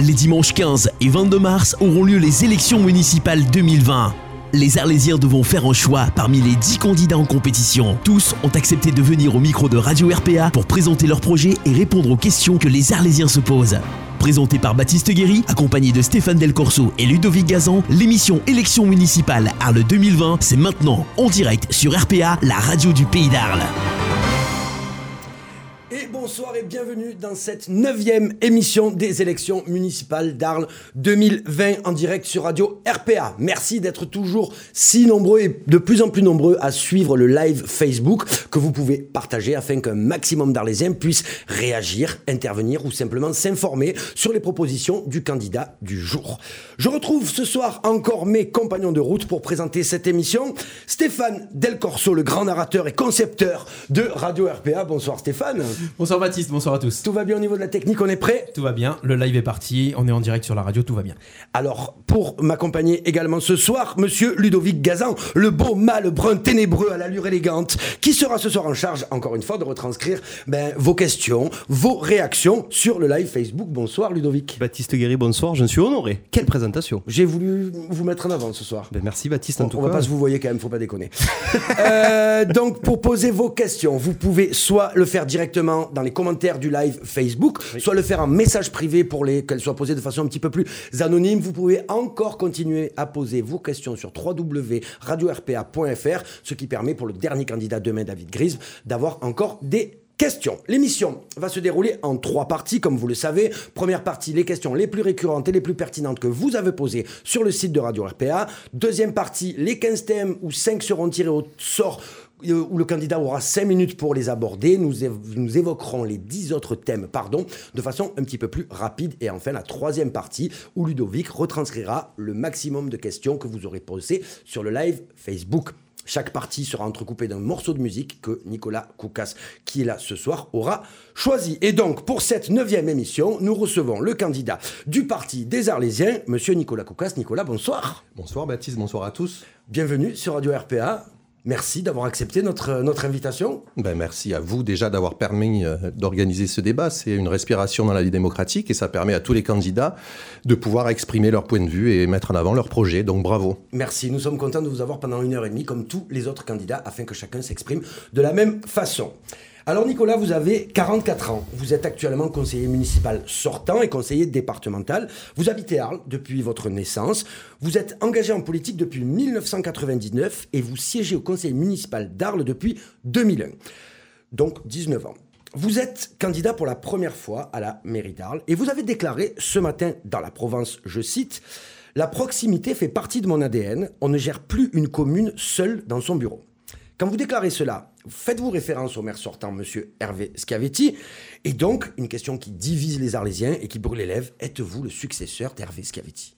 Les dimanches 15 et 22 mars auront lieu les élections municipales 2020. Les Arlésiens devront faire un choix parmi les 10 candidats en compétition. Tous ont accepté de venir au micro de Radio RPA pour présenter leur projet et répondre aux questions que les Arlésiens se posent. Présenté par Baptiste Guéry, accompagné de Stéphane Del Corso et Ludovic Gazan, l'émission Élections municipales Arles 2020, c'est maintenant en direct sur RPA, la radio du pays d'Arles. Et bonsoir et bienvenue dans cette neuvième émission des élections municipales d'Arles 2020 en direct sur Radio RPA. Merci d'être toujours si nombreux et de plus en plus nombreux à suivre le live Facebook que vous pouvez partager afin qu'un maximum d'Arlésiens puissent réagir, intervenir ou simplement s'informer sur les propositions du candidat du jour. Je retrouve ce soir encore mes compagnons de route pour présenter cette émission. Stéphane Del Corso, le grand narrateur et concepteur de Radio RPA. Bonsoir Stéphane. Bonsoir Baptiste, bonsoir à tous. Tout va bien au niveau de la technique, on est prêt? Tout va bien, le live est parti, on est en direct sur la radio, tout va bien. Alors, pour m'accompagner également ce soir, monsieur Ludovic Gazan, le beau mâle brun ténébreux à l'allure élégante, qui sera ce soir en charge, encore une fois, de retranscrire ben, vos questions, vos réactions sur le live Facebook. Bonsoir Ludovic. Baptiste Guéry, bonsoir, je suis honoré. Quelle présentation J'ai voulu vous mettre en avant ce soir. Ben, merci Baptiste en On, tout on cas. va pas se vous voyez quand même, faut pas déconner. Euh, donc pour poser vos questions, vous pouvez soit le faire directement dans les commentaires du live Facebook, soit le faire en message privé pour les qu'elles soient posées de façon un petit peu plus anonyme. Vous pouvez encore continuer à poser vos questions sur www.radiorpa.fr, ce qui permet pour le dernier candidat demain, David Grise, d'avoir encore des Questions. L'émission va se dérouler en trois parties, comme vous le savez. Première partie, les questions les plus récurrentes et les plus pertinentes que vous avez posées sur le site de Radio RPA. Deuxième partie, les 15 thèmes où 5 seront tirés au sort où le candidat aura 5 minutes pour les aborder. Nous, nous évoquerons les 10 autres thèmes, pardon, de façon un petit peu plus rapide. Et enfin, la troisième partie, où Ludovic retranscrira le maximum de questions que vous aurez posées sur le live Facebook. Chaque partie sera entrecoupée d'un morceau de musique que Nicolas Koukas, qui est là ce soir, aura choisi. Et donc, pour cette neuvième émission, nous recevons le candidat du parti des Arlésiens, Monsieur Nicolas Koukas. Nicolas, bonsoir. Bonsoir Baptiste, bonsoir à tous. Bienvenue sur Radio RPA. Merci d'avoir accepté notre, notre invitation. Ben, merci à vous déjà d'avoir permis euh, d'organiser ce débat. C'est une respiration dans la vie démocratique et ça permet à tous les candidats de pouvoir exprimer leur point de vue et mettre en avant leur projet. Donc bravo. Merci, nous sommes contents de vous avoir pendant une heure et demie, comme tous les autres candidats, afin que chacun s'exprime de la même façon. Alors Nicolas, vous avez 44 ans. Vous êtes actuellement conseiller municipal sortant et conseiller départemental. Vous habitez Arles depuis votre naissance. Vous êtes engagé en politique depuis 1999 et vous siégez au conseil municipal d'Arles depuis 2001. Donc 19 ans. Vous êtes candidat pour la première fois à la mairie d'Arles et vous avez déclaré ce matin dans la Provence, je cite, La proximité fait partie de mon ADN. On ne gère plus une commune seule dans son bureau. Quand vous déclarez cela, faites-vous référence au maire sortant, monsieur Hervé Schiavetti Et donc, une question qui divise les Arlésiens et qui brûle les lèvres, êtes-vous le successeur d'Hervé Schiavetti?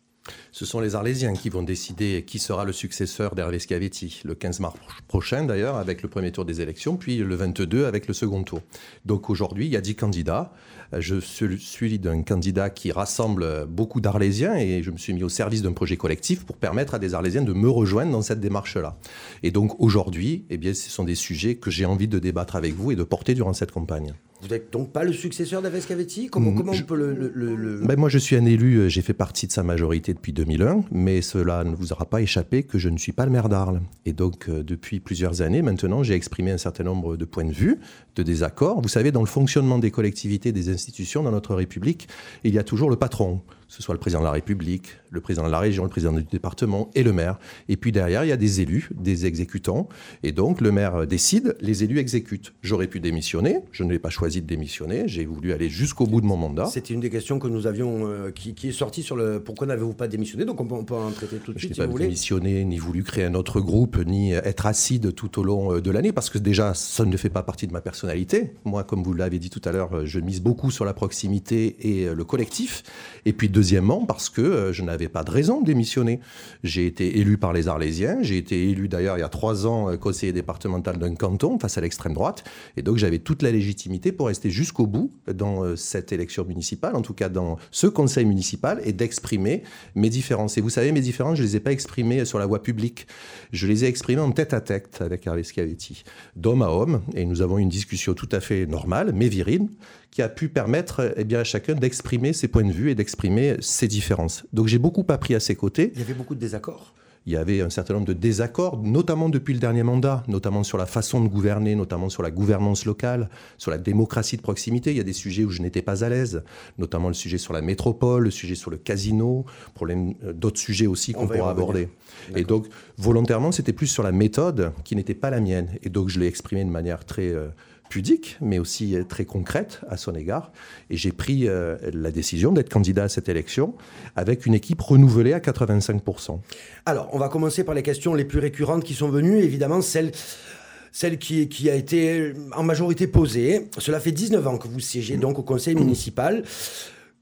Ce sont les Arlésiens qui vont décider qui sera le successeur d'Hervé Schiavetti, le 15 mars prochain d'ailleurs, avec le premier tour des élections, puis le 22 avec le second tour. Donc aujourd'hui, il y a 10 candidats. Je suis d'un candidat qui rassemble beaucoup d'Arlésiens et je me suis mis au service d'un projet collectif pour permettre à des Arlésiens de me rejoindre dans cette démarche-là. Et donc aujourd'hui, eh bien, ce sont des sujets que j'ai envie de débattre avec vous et de porter durant cette campagne. Vous n'êtes donc pas le successeur d'Hervé Schiavetti Comment, comment on peut le... le- le- le- Ben, moi, je suis un élu, euh, j'ai fait partie de sa majorité depuis 2001, mais cela ne vous aura pas échappé que je ne suis pas le maire d'Arles. Et donc, euh, depuis plusieurs années maintenant, j'ai exprimé un certain nombre de points de vue, de désaccords. Vous savez, dans le fonctionnement des collectivités, des institutions dans notre République, il y a toujours le patron, ce soit le président de la République, le président de la région, le président du département et le maire. Et puis derrière, il y a des élus, des exécutants. Et donc, le maire décide, les élus exécutent. J'aurais pu démissionner, je ne l'ai pas choisi de démissionner, j'ai voulu aller jusqu'au bout de mon mandat. C'était une des questions que nous avions, euh, qui, qui est sortie sur le pourquoi n'avez-vous pas démissionné? Donc on peut, on peut en traiter tout de Je suite n'ai si pas démissionné, ni voulu créer un autre groupe, ni être acide tout au long euh, de l'année, parce que déjà, ça ne fait pas partie de ma personnalité. Moi, comme vous l'avez dit tout à l'heure, euh, je mise beaucoup sur la proximité et euh, le collectif. Et puis, deuxièmement, parce que euh, je n'avais pas de raison de démissionner. J'ai été élu par les Arlésiens, j'ai été élu d'ailleurs il y a trois ans euh, conseiller départemental d'un canton face à l'extrême droite, et donc j'avais toute la légitimité pour rester jusqu'au bout dans euh, cette élection municipale, en tout cas dans ce conseil municipal, et d'exprimer mes différences. Et vous savez, mes différences, je ne les ai pas exprimées sur la voie publique, je les ai exprimées en tête à tête avec Hervé Schiavetti, d'homme à homme, et nous avons eu une discussion tout à fait normale, mais virile, qui a pu permettre eh bien, à chacun d'exprimer ses points de vue et d'exprimer ces différences. Donc j'ai beaucoup appris à ses côtés. Il y avait beaucoup de désaccords il y avait un certain nombre de désaccords, notamment depuis le dernier mandat, notamment sur la façon de gouverner, notamment sur la gouvernance locale, sur la démocratie de proximité. Il y a des sujets où je n'étais pas à l'aise, notamment le sujet sur la métropole, le sujet sur le casino, euh, d'autres sujets aussi qu'on pourra aborder. Et donc, volontairement, c'était plus sur la méthode qui n'était pas la mienne. Et donc, je l'ai exprimé de manière très... Euh, pudique, mais aussi euh, très concrète à son égard. Et j'ai pris euh, la décision d'être candidat à cette élection avec une équipe renouvelée à 85%. Alors, on va commencer par les questions les plus récurrentes qui sont venues, évidemment celle celle qui, qui, a été en majorité posée. Cela fait 19 ans que vous siégez donc au conseil municipal.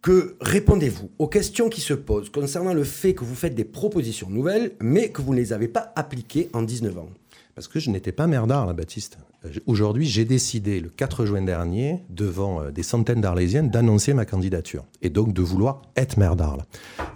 Que répondez-vous aux questions qui se posent concernant le fait que vous faites des propositions nouvelles, mais que vous ne les avez pas appliquées en 19 ans? Parce que je n'étais pas maire d'Arles, Baptiste. Euh, aujourd'hui, j'ai décidé le 4 juin dernier, devant euh, des centaines d'Arlésiennes, d'annoncer ma candidature. Et donc de vouloir être maire d'Arles.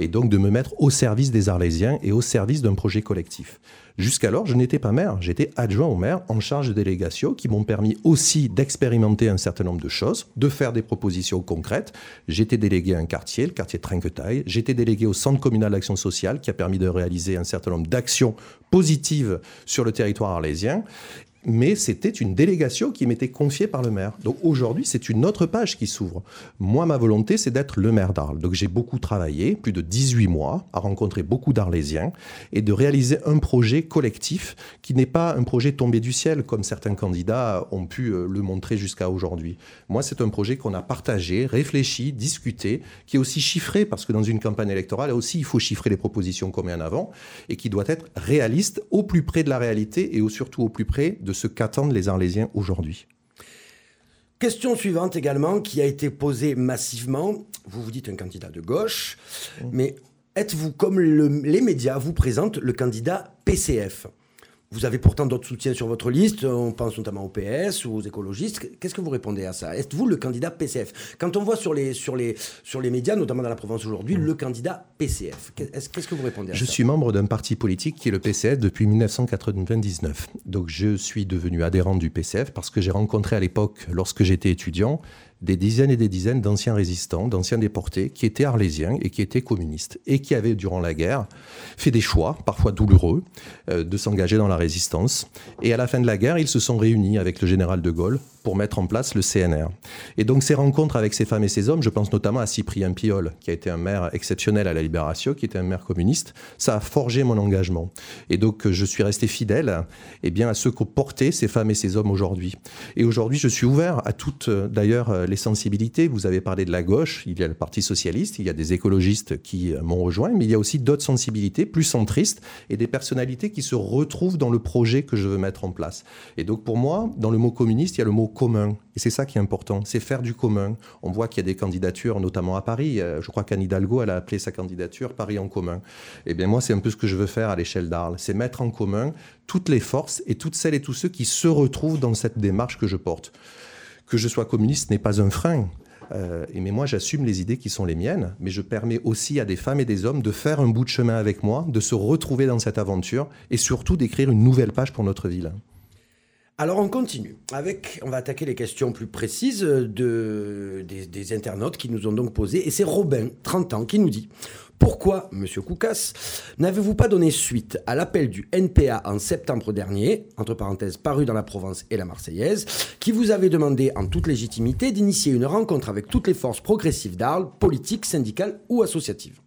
Et donc de me mettre au service des Arlésiens et au service d'un projet collectif. Jusqu'alors, je n'étais pas maire, j'étais adjoint au maire en charge de délégation qui m'ont permis aussi d'expérimenter un certain nombre de choses, de faire des propositions concrètes. J'étais délégué à un quartier, le quartier Trinquetaille. J'étais délégué au centre communal d'action sociale qui a permis de réaliser un certain nombre d'actions positives sur le territoire arlésien mais c'était une délégation qui m'était confiée par le maire. Donc aujourd'hui, c'est une autre page qui s'ouvre. Moi, ma volonté, c'est d'être le maire d'Arles. Donc j'ai beaucoup travaillé, plus de 18 mois, à rencontrer beaucoup d'Arlésiens et de réaliser un projet collectif qui n'est pas un projet tombé du ciel, comme certains candidats ont pu euh, le montrer jusqu'à aujourd'hui. Moi, c'est un projet qu'on a partagé, réfléchi, discuté, qui est aussi chiffré, parce que dans une campagne électorale, aussi, il faut chiffrer les propositions qu'on met en avant, et qui doit être réaliste, au plus près de la réalité et surtout au plus près de ce qu'attendent les Arlésiens aujourd'hui. Question suivante également, qui a été posée massivement. Vous vous dites un candidat de gauche, mmh. mais êtes-vous, comme les médias vous présentent, le candidat PCF vous avez pourtant d'autres soutiens sur votre liste, on pense notamment au PS ou aux écologistes. Qu'est-ce que vous répondez à ça? Êtes-vous le candidat PCF Quand on voit sur les, sur, les, sur les médias, notamment dans la Provence aujourd'hui, le candidat PCF, qu'est-ce que vous répondez à Je ça? Je suis membre d'un parti politique qui est le PCF depuis 1999. Donc je suis devenu adhérent du PCF parce que j'ai rencontré à l'époque, lorsque j'étais étudiant, des dizaines et des dizaines d'anciens résistants, d'anciens déportés, qui étaient arlésiens et qui étaient communistes, et qui avaient, durant la guerre, fait des choix, parfois douloureux, euh, de s'engager dans la résistance. Et à la fin de la guerre, ils se sont réunis avec le général de Gaulle pour mettre en place le CNR. Et donc ces rencontres avec ces femmes et ces hommes, je pense notamment à Cyprien Piol, qui a été un maire exceptionnel à la Libération, qui était un maire communiste, ça a forgé mon engagement. Et donc je suis resté fidèle eh bien, à ce qu'ont porté ces femmes et ces hommes aujourd'hui. Et aujourd'hui, je suis ouvert à toutes, d'ailleurs, les sensibilités. Vous avez parlé de la gauche, il y a le Parti socialiste, il y a des écologistes qui m'ont rejoint, mais il y a aussi d'autres sensibilités plus centristes et des personnalités qui se retrouvent dans le projet que je veux mettre en place. Et donc pour moi, dans le mot communiste, il y a le mot commun. Et c'est ça qui est important, c'est faire du commun. On voit qu'il y a des candidatures, notamment à Paris. Euh, je crois qu'Anne Hidalgo, elle a appelé sa candidature Paris en commun. Eh bien, moi, c'est un peu ce que je veux faire à l'échelle d'Arles. C'est mettre en commun toutes les forces et toutes celles et tous ceux qui se retrouvent dans cette démarche que je porte. Que je sois communiste n'est pas un frein. Euh, mais moi, j'assume les idées qui sont les miennes, mais je permets aussi à des femmes et des hommes de faire un bout de chemin avec moi, de se retrouver dans cette aventure et surtout d'écrire une nouvelle page pour notre ville. Alors on continue avec, on va attaquer les questions plus précises de, des, internautes qui nous ont donc posé. Et c'est Robin, 30 ans, qui nous dit Pourquoi, monsieur Koukas, n'avez-vous pas donné suite à l'appel du NPA en septembre dernier, entre parenthèses paru dans la Provence et la Marseillaise, qui vous avait demandé en toute légitimité d'initier une rencontre avec toutes les forces progressives d'Arles, politiques, syndicales ou associatives?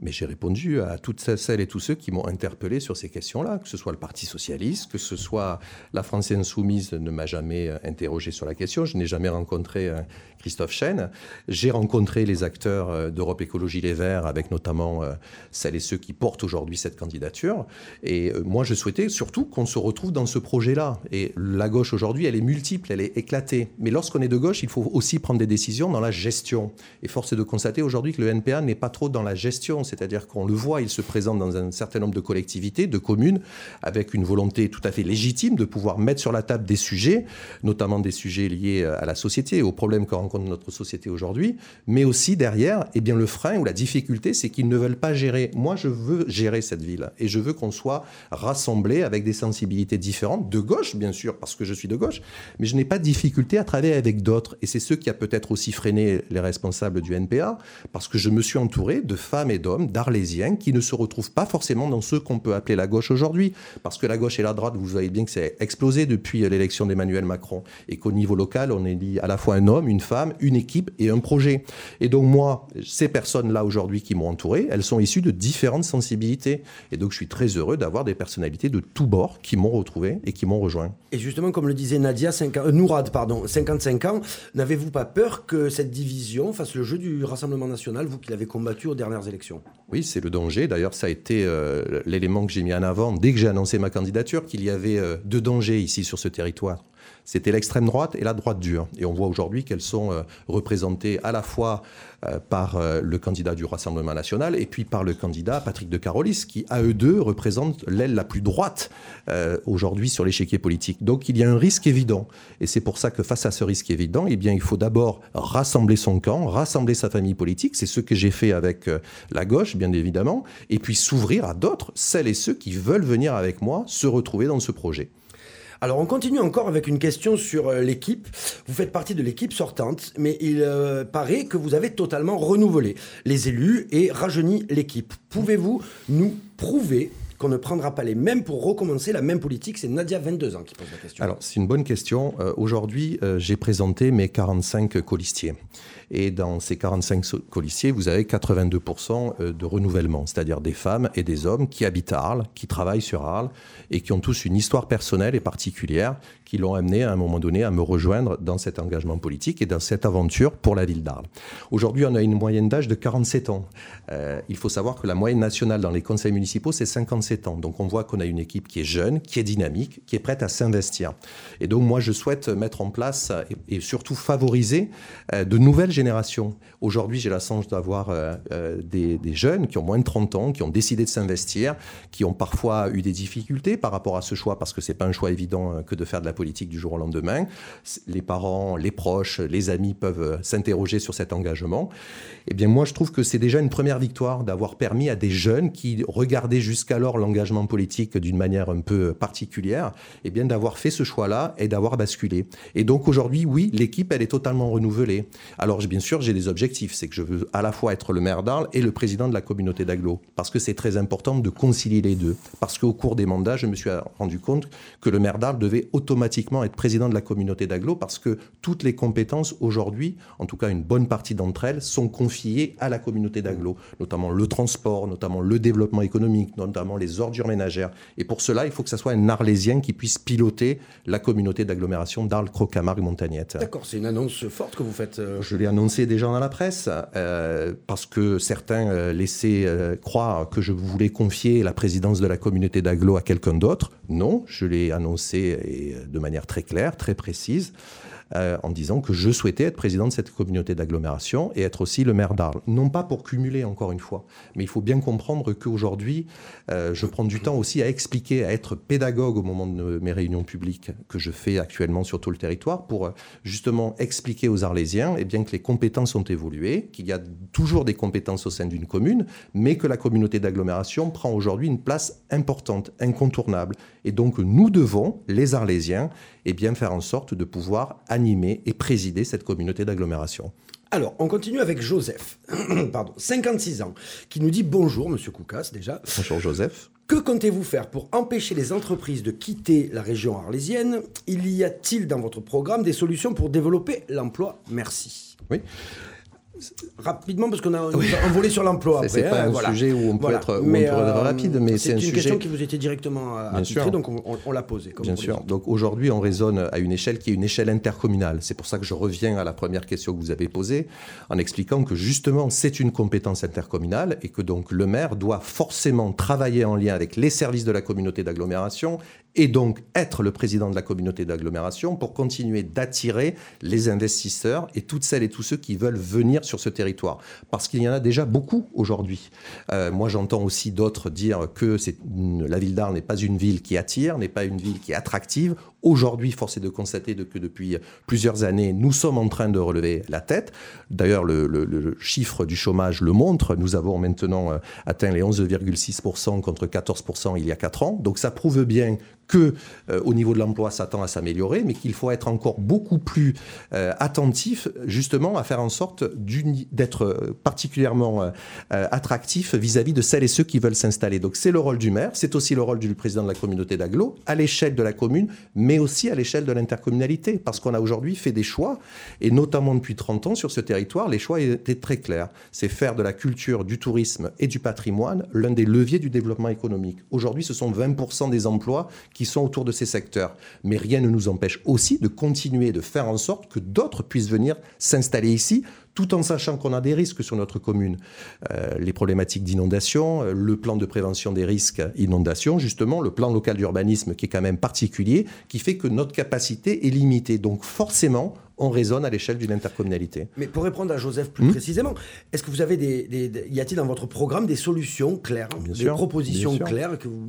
Mais j'ai répondu à toutes celles et tous ceux qui m'ont interpellé sur ces questions-là, que ce soit le Parti socialiste, que ce soit la France insoumise ne m'a jamais euh, interrogé sur la question. Je n'ai jamais rencontré euh, Christophe Chen. J'ai rencontré les acteurs euh, d'Europe Écologie Les Verts, avec notamment celles et ceux qui portent aujourd'hui cette candidature. Et moi, je souhaitais surtout qu'on se retrouve dans ce projet-là. Et la gauche aujourd'hui, elle est multiple, elle est éclatée. Mais lorsqu'on est de gauche, il faut aussi prendre des décisions dans la gestion. Et force est de constater aujourd'hui que le NPA n'est pas trop dans la gestion c'est-à-dire qu'on le voit, il se présente dans un certain nombre de collectivités, de communes, avec une volonté tout à fait légitime de pouvoir mettre sur la table des sujets, notamment des sujets liés à la société, aux problèmes que rencontre notre société aujourd'hui, mais aussi derrière, eh bien, le frein ou la difficulté, c'est qu'ils ne veulent pas gérer. Moi, je veux gérer cette ville et je veux qu'on soit rassemblés avec des sensibilités différentes, de gauche, bien sûr, parce que je suis de gauche, mais je n'ai pas de difficulté à travailler avec d'autres. Et c'est ce qui a peut-être aussi freiné les responsables du NPA, parce que je me suis entouré de femmes et d'hommes, d'arlésiens, qui ne se retrouvent pas forcément dans ce qu'on peut appeler la gauche aujourd'hui. Parce que la gauche et la droite, vous voyez bien que c'est explosé depuis l'élection d'Emmanuel Macron. Et qu'au niveau local, on dit à la fois un homme, une femme, une équipe et un projet. Et donc moi, ces personnes-là aujourd'hui qui m'ont entouré, elles sont issues de différentes sensibilités. Et donc je suis très heureux d'avoir des personnalités de tous bords qui m'ont retrouvé et qui m'ont rejoint. Et justement, comme le disait Nadia, 5 euh, Nourad, pardon, 55 ans, n'avez-vous pas peur que cette division fasse le jeu du Rassemblement national, vous qui l'avez combattu aux dernières élections? Oui, c'est le danger. D'ailleurs, ça a été euh, l'élément que j'ai mis en avant dès que j'ai annoncé ma candidature, qu'il y avait euh, deux dangers ici sur ce territoire c'était l'extrême droite et la droite dure. Et on voit aujourd'hui qu'elles sont euh, représentées à la fois euh, par euh, le candidat du Rassemblement national et puis par le candidat Patrick de Carolis, qui à eux deux représentent l'aile la plus droite aujourd'hui sur l'échiquier politique. Donc il y a un risque évident. Et c'est pour ça que face à ce risque évident, eh il faut d'abord rassembler son camp, rassembler sa famille politique. C'est ce que j'ai fait avec la gauche, bien évidemment, et puis s'ouvrir à d'autres, celles et ceux qui veulent venir avec moi se retrouver dans ce projet. Alors on continue encore avec une question sur euh, l'équipe. Vous faites partie de l'équipe sortante, mais il euh, paraît que vous avez totalement renouvelé les élus et rajeuni l'équipe. Pouvez-vous nous prouver qu'on ne prendra pas les mêmes pour recommencer la même politique? C'est Nadia, 22 ans, qui pose la question. Alors, c'est une bonne question. Euh, aujourd'hui, j'ai présenté mes 45 colistiers. Et dans ces 45 colistiers, vous avez 82% euh, de renouvellement, c'est-à-dire des femmes et des hommes qui habitent à Arles, qui travaillent sur Arles et qui ont tous une histoire personnelle et particulière qui l'ont amené à un moment donné à me rejoindre dans cet engagement politique et dans cette aventure pour la ville d'Arles. Aujourd'hui, on a une moyenne d'âge de 47 ans. Euh, il faut savoir que la moyenne nationale dans les conseils municipaux, c'est 57 ans. Donc on voit qu'on a une équipe qui est jeune, qui est dynamique, qui est prête à s'investir. Et donc moi, je souhaite mettre en place et, surtout favoriser euh, de nouvelles générations. Aujourd'hui, j'ai la chance d'avoir euh, des, des jeunes qui ont moins de 30 ans, qui ont décidé de s'investir, qui ont parfois eu des difficultés par rapport à ce choix, parce que c'est pas un choix évident que de faire de la politique du jour au lendemain. Les parents, les proches, les amis peuvent euh, s'interroger sur cet engagement. Eh bien, moi, je trouve que c'est déjà une première victoire d'avoir permis à des jeunes qui regardaient jusqu'alors l'engagement politique d'une manière un peu particulière, eh bien, d'avoir fait ce choix-là et d'avoir basculé. Et donc, aujourd'hui, oui, l'équipe, elle est totalement renouvelée. Alors, bien sûr, j'ai des objectifs. C'est que je veux à la fois être le maire d'Arles et le président de la communauté d'Aglo. Parce que c'est très important de concilier les deux. Parce qu'au cours des mandats, je me suis rendu compte que le maire d'Arles devait automatiquement être président de la communauté d'aglo parce que toutes les compétences aujourd'hui, en tout cas une bonne partie d'entre elles, sont confiées à la communauté d'aglo, notamment le transport, notamment le développement économique, notamment les ordures ménagères. Et pour cela, il faut que ce soit un Arlésien qui puisse piloter la communauté d'agglomération d'Arles, Crocamargue, Montagnette. D'accord, c'est une annonce forte que vous faites. Euh. Je l'ai annoncé déjà dans la presse euh, parce que certains euh, laissaient croire que je voulais confier la présidence de la communauté d'aglo à quelqu'un d'autre. Non, je l'ai annoncé et de manière très claire, très précise. Euh, en disant que je souhaitais être président de cette communauté d'agglomération et être aussi le maire d'Arles. Non pas pour cumuler, encore une fois, mais il faut bien comprendre qu'aujourd'hui, euh, je prends du temps aussi à expliquer, à être pédagogue au moment de mes réunions publiques que je fais actuellement sur tout le territoire pour euh, justement expliquer aux Arlésiens et eh bien, que les compétences ont évolué, qu'il y a toujours des compétences au sein d'une commune, mais que la communauté d'agglomération prend aujourd'hui une place importante, incontournable. Et donc nous devons, les Arlésiens, et bien faire en sorte de pouvoir animer et présider cette communauté d'agglomération. Alors, on continue avec Joseph, pardon, 56 ans, qui nous dit bonjour, monsieur Koukas, déjà. Bonjour, Joseph. Que comptez-vous faire pour empêcher les entreprises de quitter la région arlésienne? Il y a-t-il dans votre programme des solutions pour développer l'emploi? Merci. Oui. Rapidement, parce qu'on a un volet sur l'emploi. C'est pas hein, un sujet où on peut être, mais, euh, rapide, mais c'est une sujet... question qui vous était directement attitrée, donc on, l'a posée. Bien sûr. Donc aujourd'hui, on raisonne à une échelle qui est une échelle intercommunale. C'est pour ça que je reviens à la première question que vous avez posée, en expliquant que justement, c'est une compétence intercommunale et que donc le maire doit forcément travailler en lien avec les services de la communauté d'agglomération et donc être le président de la communauté d'agglomération pour continuer d'attirer les investisseurs et toutes celles et tous ceux qui veulent venir sur ce territoire. Parce qu'il y en a déjà beaucoup aujourd'hui. Euh, moi, j'entends aussi d'autres dire que la ville d'Arles n'est pas une ville qui attire, n'est pas une ville qui est attractive. Aujourd'hui, force est de constater que depuis plusieurs années, nous sommes en train de relever la tête. D'ailleurs, le, chiffre du chômage le montre. Nous avons maintenant euh, atteint les 11,6% contre 14% il y a 4 ans. Donc ça prouve bien que euh, au niveau de l'emploi, ça tend à s'améliorer, mais qu'il faut être encore beaucoup plus euh, attentif, justement, à faire en sorte d'être particulièrement attractif vis-à-vis de celles et ceux qui veulent s'installer. Donc c'est le rôle du maire, c'est aussi le rôle du président de la communauté d'agglo, à l'échelle de la commune, aussi à l'échelle de l'intercommunalité, parce qu'on a aujourd'hui fait des choix, et notamment depuis 30 ans sur ce territoire, les choix étaient très clairs. C'est faire de la culture, du tourisme et du patrimoine l'un des leviers du développement économique. Aujourd'hui, ce sont 20% des emplois qui sont autour de ces secteurs. Mais rien ne nous empêche aussi de continuer de faire en sorte que d'autres puissent venir s'installer ici tout en sachant qu'on a des risques sur notre commune. Euh, les problématiques d'inondation, euh, le plan de prévention des risques inondation, justement, le plan local d'urbanisme qui est quand même particulier, qui fait que notre capacité est limitée. Donc forcément, on raisonne à l'échelle d'une intercommunalité. Mais pour répondre à Joseph plus hmm précisément, est-ce que vous avez des, y a-t-il dans votre programme des solutions claires, des propositions claires que vous,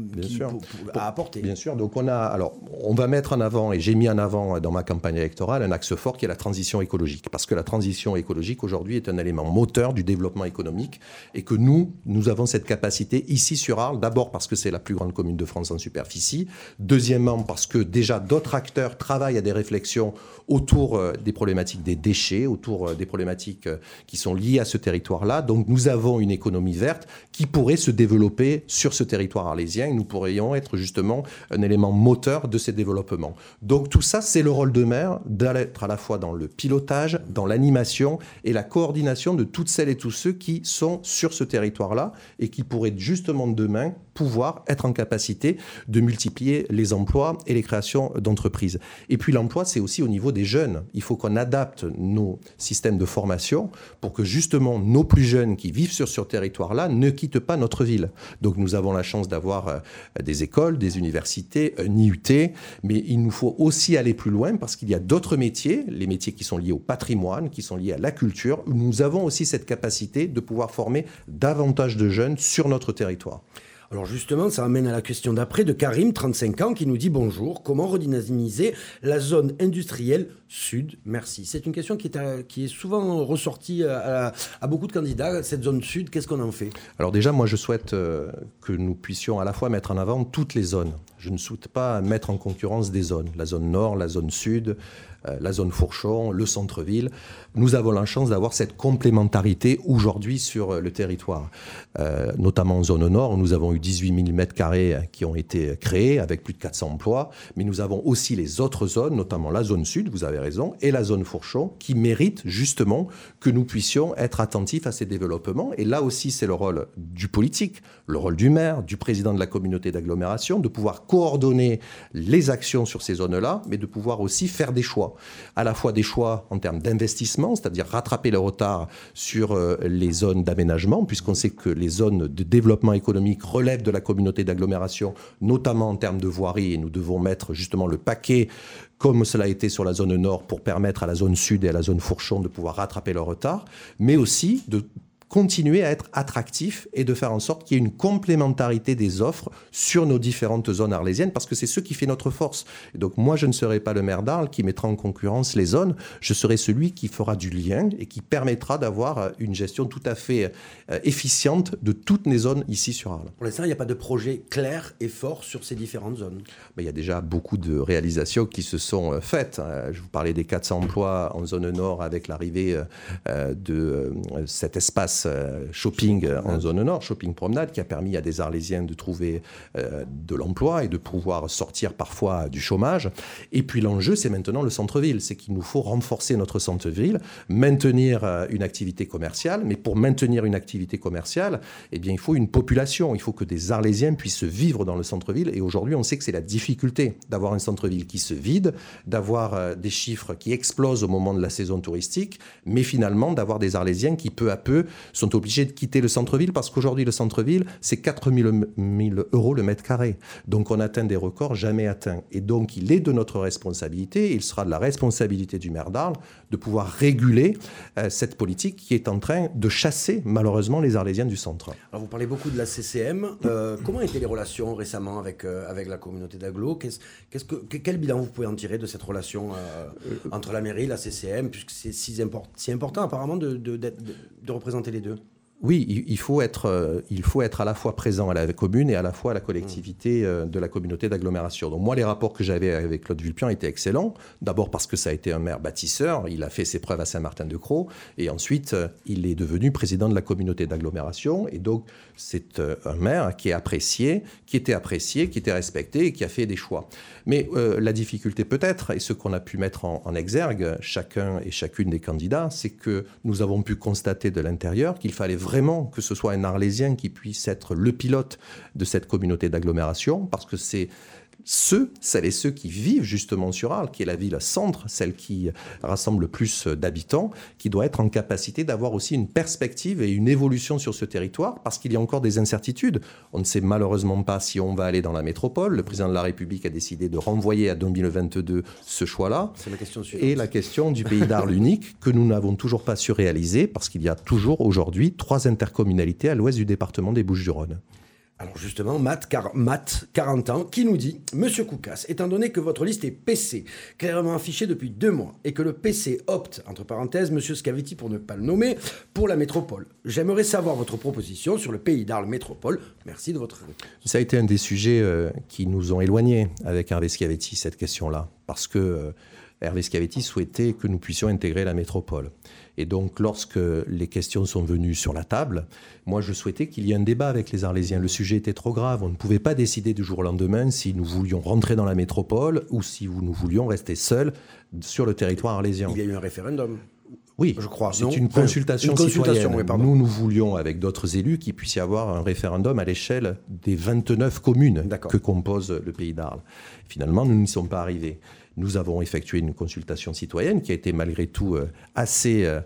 à apporter? Bien sûr. Donc on a, alors, on va mettre en avant et j'ai mis en avant dans ma campagne électorale un axe fort qui est la transition écologique, parce que la transition écologique aujourd'hui est un élément moteur du développement économique et que nous, nous avons cette capacité ici sur Arles, d'abord parce que c'est la plus grande commune de France en superficie, deuxièmement parce que déjà d'autres acteurs travaillent à des réflexions autour euh, des problématiques des déchets, autour euh, des problématiques euh, qui sont liées à ce territoire-là. Donc nous avons une économie verte qui pourrait se développer sur ce territoire arlésien et nous pourrions être justement un élément moteur de ces développements. Donc tout ça, c'est le rôle de maire d'être à la fois dans le pilotage, dans l'animation et la coordination de toutes celles et tous ceux qui sont sur ce territoire-là et qui pourraient justement demain pouvoir être en capacité de multiplier les emplois et les créations d'entreprises. Et puis l'emploi, c'est aussi au niveau des jeunes. Il faut qu'on adapte nos systèmes de formation pour que justement nos plus jeunes qui vivent sur ce territoire-là ne quittent pas notre ville. Donc nous avons la chance d'avoir euh, des écoles, des universités, un IUT, mais il nous faut aussi aller plus loin parce qu'il y a d'autres métiers, les métiers qui sont liés au patrimoine, qui sont liés à la culture, où nous avons aussi cette capacité de pouvoir former davantage de jeunes sur notre territoire. Alors justement, ça amène à la question d'après de Karim, 35 ans, qui nous dit bonjour, comment redynamiser la zone industrielle sud? Merci. C'est une question qui est, souvent ressortie à, beaucoup de candidats. Cette zone sud, qu'est-ce qu'on en fait? Alors déjà, moi, je souhaite euh, que nous puissions à la fois mettre en avant toutes les zones. Je ne souhaite pas mettre en concurrence des zones. La zone nord, la zone sud, la zone Fourchon, le centre-ville. Nous avons la chance d'avoir cette complémentarité aujourd'hui sur euh, le territoire. Euh, notamment en zone nord, nous avons eu 18 000 mètres carrés qui ont été créés avec plus de 400 emplois, mais nous avons aussi les autres zones, notamment la zone sud, vous avez raison, et la zone Fourchon, qui méritent justement que nous puissions être attentifs à ces développements. Et là aussi, c'est le rôle du politique, le rôle du maire, du président de la communauté d'agglomération, de pouvoir coordonner les actions sur ces zones-là, mais de pouvoir aussi faire des choix à la fois des choix en termes d'investissement, c'est-à-dire rattraper le retard sur euh, les zones d'aménagement, puisqu'on sait que les zones de développement économique relèvent de la communauté d'agglomération, notamment en termes de voirie, et nous devons mettre justement le paquet comme cela a été sur la zone nord, pour permettre à la zone sud et à la zone fourchon de pouvoir rattraper le retard, mais aussi de continuer à être attractif et de faire en sorte qu'il y ait une complémentarité des offres sur nos différentes zones arlésiennes, parce que c'est ce qui fait notre force. Et donc moi, je ne serai pas le maire d'Arles qui mettra en concurrence les zones, je serai celui qui fera du lien et qui permettra d'avoir euh, une gestion tout à fait euh, efficiente de toutes les zones ici sur Arles. Pour l'instant, il n'y a pas de projet clair et fort sur ces différentes zones. Mais il y a déjà beaucoup de réalisations qui se sont euh, faites. Je vous parlais des 400 emplois en zone nord avec l'arrivée de cet espace euh, shopping en zone nord, shopping promenade, qui a permis à des Arlésiens de trouver euh, de l'emploi et de pouvoir sortir parfois du chômage. Et puis l'enjeu, c'est maintenant le centre-ville. C'est qu'il nous faut renforcer notre centre-ville, maintenir euh, une activité commerciale. Mais pour maintenir une activité commerciale, eh bien, il faut une population. Il faut que des Arlésiens puissent vivre dans le centre-ville. Et aujourd'hui, on sait que c'est la difficulté d'avoir un centre-ville qui se vide, d'avoir des chiffres qui explosent au moment de la saison touristique, mais finalement d'avoir des Arlésiens qui peu à peu sont obligés de quitter le centre-ville parce qu'aujourd'hui, le centre-ville, c'est 4 000 euros le mètre carré. Donc on atteint des records jamais atteints. Et donc il est de notre responsabilité, il sera de la responsabilité du maire d'Arles de pouvoir réguler euh, cette politique qui est en train de chasser malheureusement les Arlésiens du centre. Alors vous parlez beaucoup de la CCM. Euh, comment étaient les relations récemment avec, euh, avec la communauté d'Aglo? Que, Quel bilan vous pouvez en tirer de cette relation entre la mairie, la CCM, puisque c'est si, si important apparemment de, de, de représenter les deux? Oui, il faut, être, euh, il faut être à la fois présent à la commune et à la fois à la collectivité euh, de la communauté d'agglomération. Donc moi, les rapports que j'avais avec Claude Vulpian étaient excellents. D'abord parce que ça a été un maire bâtisseur, il a fait ses preuves à Saint-Martin-de-Croix, et ensuite euh, il est devenu président de la communauté d'agglomération. Et donc c'est un maire qui est apprécié, qui était apprécié, qui était respecté et qui a fait des choix. Mais la difficulté peut-être, et ce qu'on a pu mettre en, en exergue, chacun et chacune des candidats, c'est que nous avons pu constater de l'intérieur qu'il fallait vraiment vraiment que ce soit un Arlésien qui puisse être le pilote de cette communauté d'agglomération, parce que c'est ceux, celles et ceux qui vivent justement sur Arles, qui est la ville centre, celle qui rassemble le plus d'habitants, qui doit être en capacité d'avoir aussi une perspective et une évolution sur ce territoire, parce qu'il y a encore des incertitudes. On ne sait malheureusement pas si on va aller dans la métropole. Le président de la République a décidé de renvoyer à 2022 ce choix-là. C'est la question suivante. Et la question du pays d'Arles unique, que nous n'avons toujours pas su réaliser, parce qu'il y a toujours aujourd'hui trois intercommunalités à l'ouest du département des Bouches-du-Rhône. Alors justement, Matt, car, Matt, 40 ans, qui nous dit Monsieur Koukas, étant donné que votre liste est PC, clairement affichée depuis deux mois, et que le PC opte, entre parenthèses, Monsieur Scavetti pour ne pas le nommer, pour la métropole, j'aimerais savoir votre proposition sur le pays d'Arles Métropole. Merci de votre réponse. Ça a été un des sujets euh, qui nous ont éloignés avec Hervé Scavetti, cette question-là, parce que euh, Hervé Scavetti souhaitait que nous puissions intégrer la métropole. Et donc, lorsque les questions sont venues sur la table, moi, je souhaitais qu'il y ait un débat avec les Arlésiens. Le sujet était trop grave. On ne pouvait pas décider du jour au lendemain si nous voulions rentrer dans la métropole ou si nous voulions rester seuls sur le territoire arlésien. Il y a eu un référendum. Oui, je crois. C'est une consultation, citoyenne. nous, nous voulions, avec d'autres élus, qu'il puisse y avoir un référendum à l'échelle des 29 communes que compose le pays d'Arles. Finalement, nous n'y sommes pas arrivés. Nous avons effectué une consultation citoyenne qui a été malgré tout euh, assez... Euh,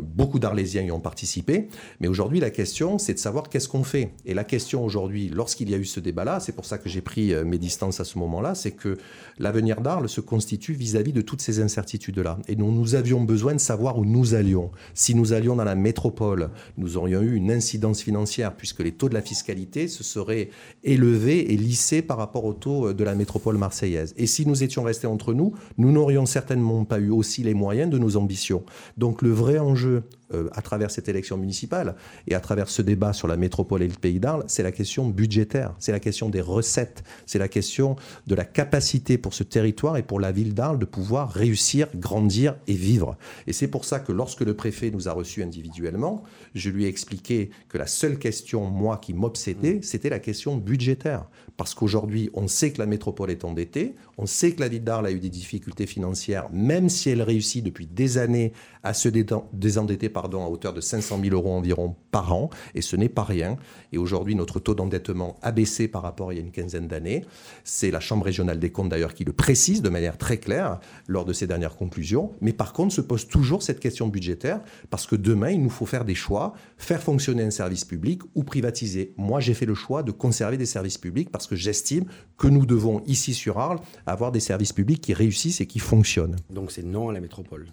beaucoup d'Arlésiens y ont participé. Mais aujourd'hui, la question, c'est de savoir qu'est-ce qu'on fait. Et la question aujourd'hui, lorsqu'il y a eu ce débat-là, c'est pour ça que j'ai pris euh, mes distances à ce moment-là, c'est que l'avenir d'Arles se constitue vis-à-vis de toutes ces incertitudes-là. Et nous, nous avions besoin de savoir où nous allions. Si nous allions dans la métropole, nous aurions eu une incidence financière, puisque les taux de la fiscalité se seraient élevés et lissés par rapport aux taux de la métropole marseillaise. Et si nous étions restés entre nous, nous n'aurions certainement pas eu aussi les moyens de nos ambitions. Donc le vrai enjeu euh, à travers cette élection municipale et à travers ce débat sur la métropole et le pays d'Arles, c'est la question budgétaire, c'est la question des recettes, c'est la question de la capacité pour ce territoire et pour la ville d'Arles de pouvoir réussir, grandir et vivre. Et c'est pour ça que lorsque le préfet nous a reçus individuellement, je lui ai expliqué que la seule question, moi, qui m'obsédait, c'était la question budgétaire. Parce qu'aujourd'hui, on sait que la métropole est endettée, on sait que la ville d'Arles a eu des difficultés financières, même si elle réussit depuis des années à se désendetter pardon, à hauteur de 500 000 euros environ par an, et ce n'est pas rien. Et aujourd'hui, notre taux d'endettement a baissé par rapport à il y a une quinzaine d'années. C'est la Chambre régionale des comptes d'ailleurs qui le précise de manière très claire lors de ses dernières conclusions. Mais par contre, se pose toujours cette question budgétaire, parce que demain, il nous faut faire des choix, faire fonctionner un service public ou privatiser. Moi, j'ai fait le choix de conserver des services publics parce que j'estime que nous devons, ici sur Arles, avoir des services publics qui réussissent et qui fonctionnent. Donc c'est non à la métropole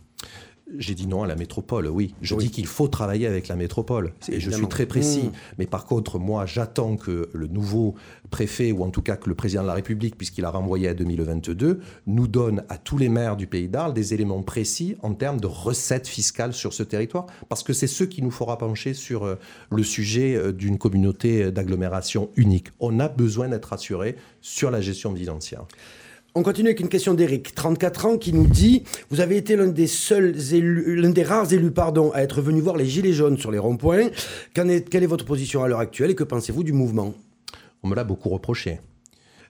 j'ai dit non à la métropole, oui. Je dis qu'il faut travailler avec la métropole. Et je suis très précis. Mmh. Mais par contre, moi, j'attends que le nouveau préfet, ou en tout cas que le président de la République, puisqu'il a renvoyé à 2022, nous donne à tous les maires du pays d'Arles des éléments précis en termes de recettes fiscales sur ce territoire. Parce que c'est ce qui nous fera pencher sur euh, le sujet euh, d'une communauté d'agglomération unique. On a besoin d'être assuré sur la gestion financière. On continue avec une question d'Éric, 34 ans, qui nous dit Vous avez été l'un des seuls élus, l'un des rares élus, pardon, à être venu voir les Gilets jaunes sur les ronds-points. quelle est votre position à l'heure actuelle et que pensez-vous du mouvement? On me l'a beaucoup reproché.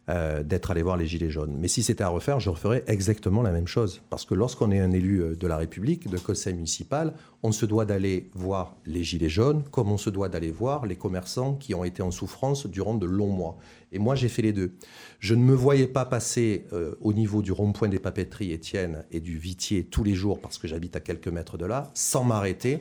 Euh, d'être allé voir les Gilets jaunes. Mais si c'était à refaire, je referais exactement la même chose. Parce que lorsqu'on est un élu euh, de la République, de conseil municipal, on se doit d'aller voir les Gilets jaunes comme on se doit d'aller voir les commerçants qui ont été en souffrance durant de longs mois. Et moi, j'ai fait les deux. Je ne me voyais pas passer euh, au niveau du rond-point des papeteries Étienne et du Vitier tous les jours parce que j'habite à quelques mètres de là, sans m'arrêter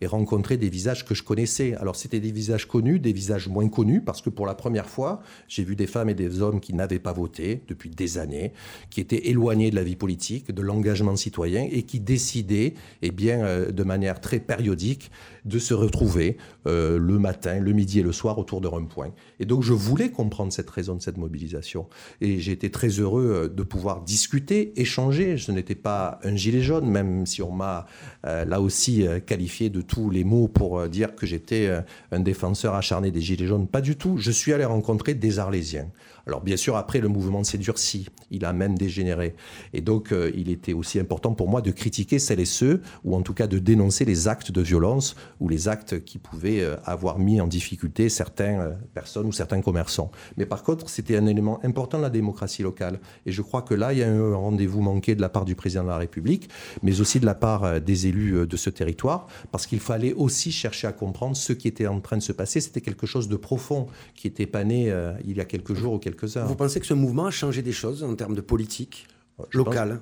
et rencontrer des visages que je connaissais. Alors c'était des visages connus, des visages moins connus, parce que pour la première fois, j'ai vu des femmes et des hommes qui n'avaient pas voté depuis des années, qui étaient éloignés de la vie politique, de l'engagement citoyen, et qui décidaient, eh bien, euh, de manière très périodique, de se retrouver euh, le matin, le midi et le soir autour d'un point. Et donc je voulais comprendre cette raison de cette mobilisation. Et j'ai été très heureux euh, de pouvoir discuter, échanger. Je n'étais pas un gilet jaune, même si on m'a euh, là aussi qualifié de tous les mots pour dire que j'étais un défenseur acharné des gilets jaunes. Pas du tout. Je suis allé rencontrer des Arlésiens. Alors bien sûr, après, le mouvement s'est durci, il a même dégénéré. Et donc, euh, il était aussi important pour moi de critiquer celles et ceux, ou en tout cas de dénoncer les actes de violence ou les actes qui pouvaient euh, avoir mis en difficulté certaines euh, personnes ou certains commerçants. Mais par contre, c'était un élément important de la démocratie locale. Et je crois que là, il y a un rendez-vous manqué de la part du président de la République, mais aussi de la part des élus de ce territoire, parce qu'il fallait aussi chercher à comprendre ce qui était en train de se passer. C'était quelque chose de profond qui était pané il y a quelques jours ou quelques vous pensez que ce mouvement a changé des choses en termes de politique locale?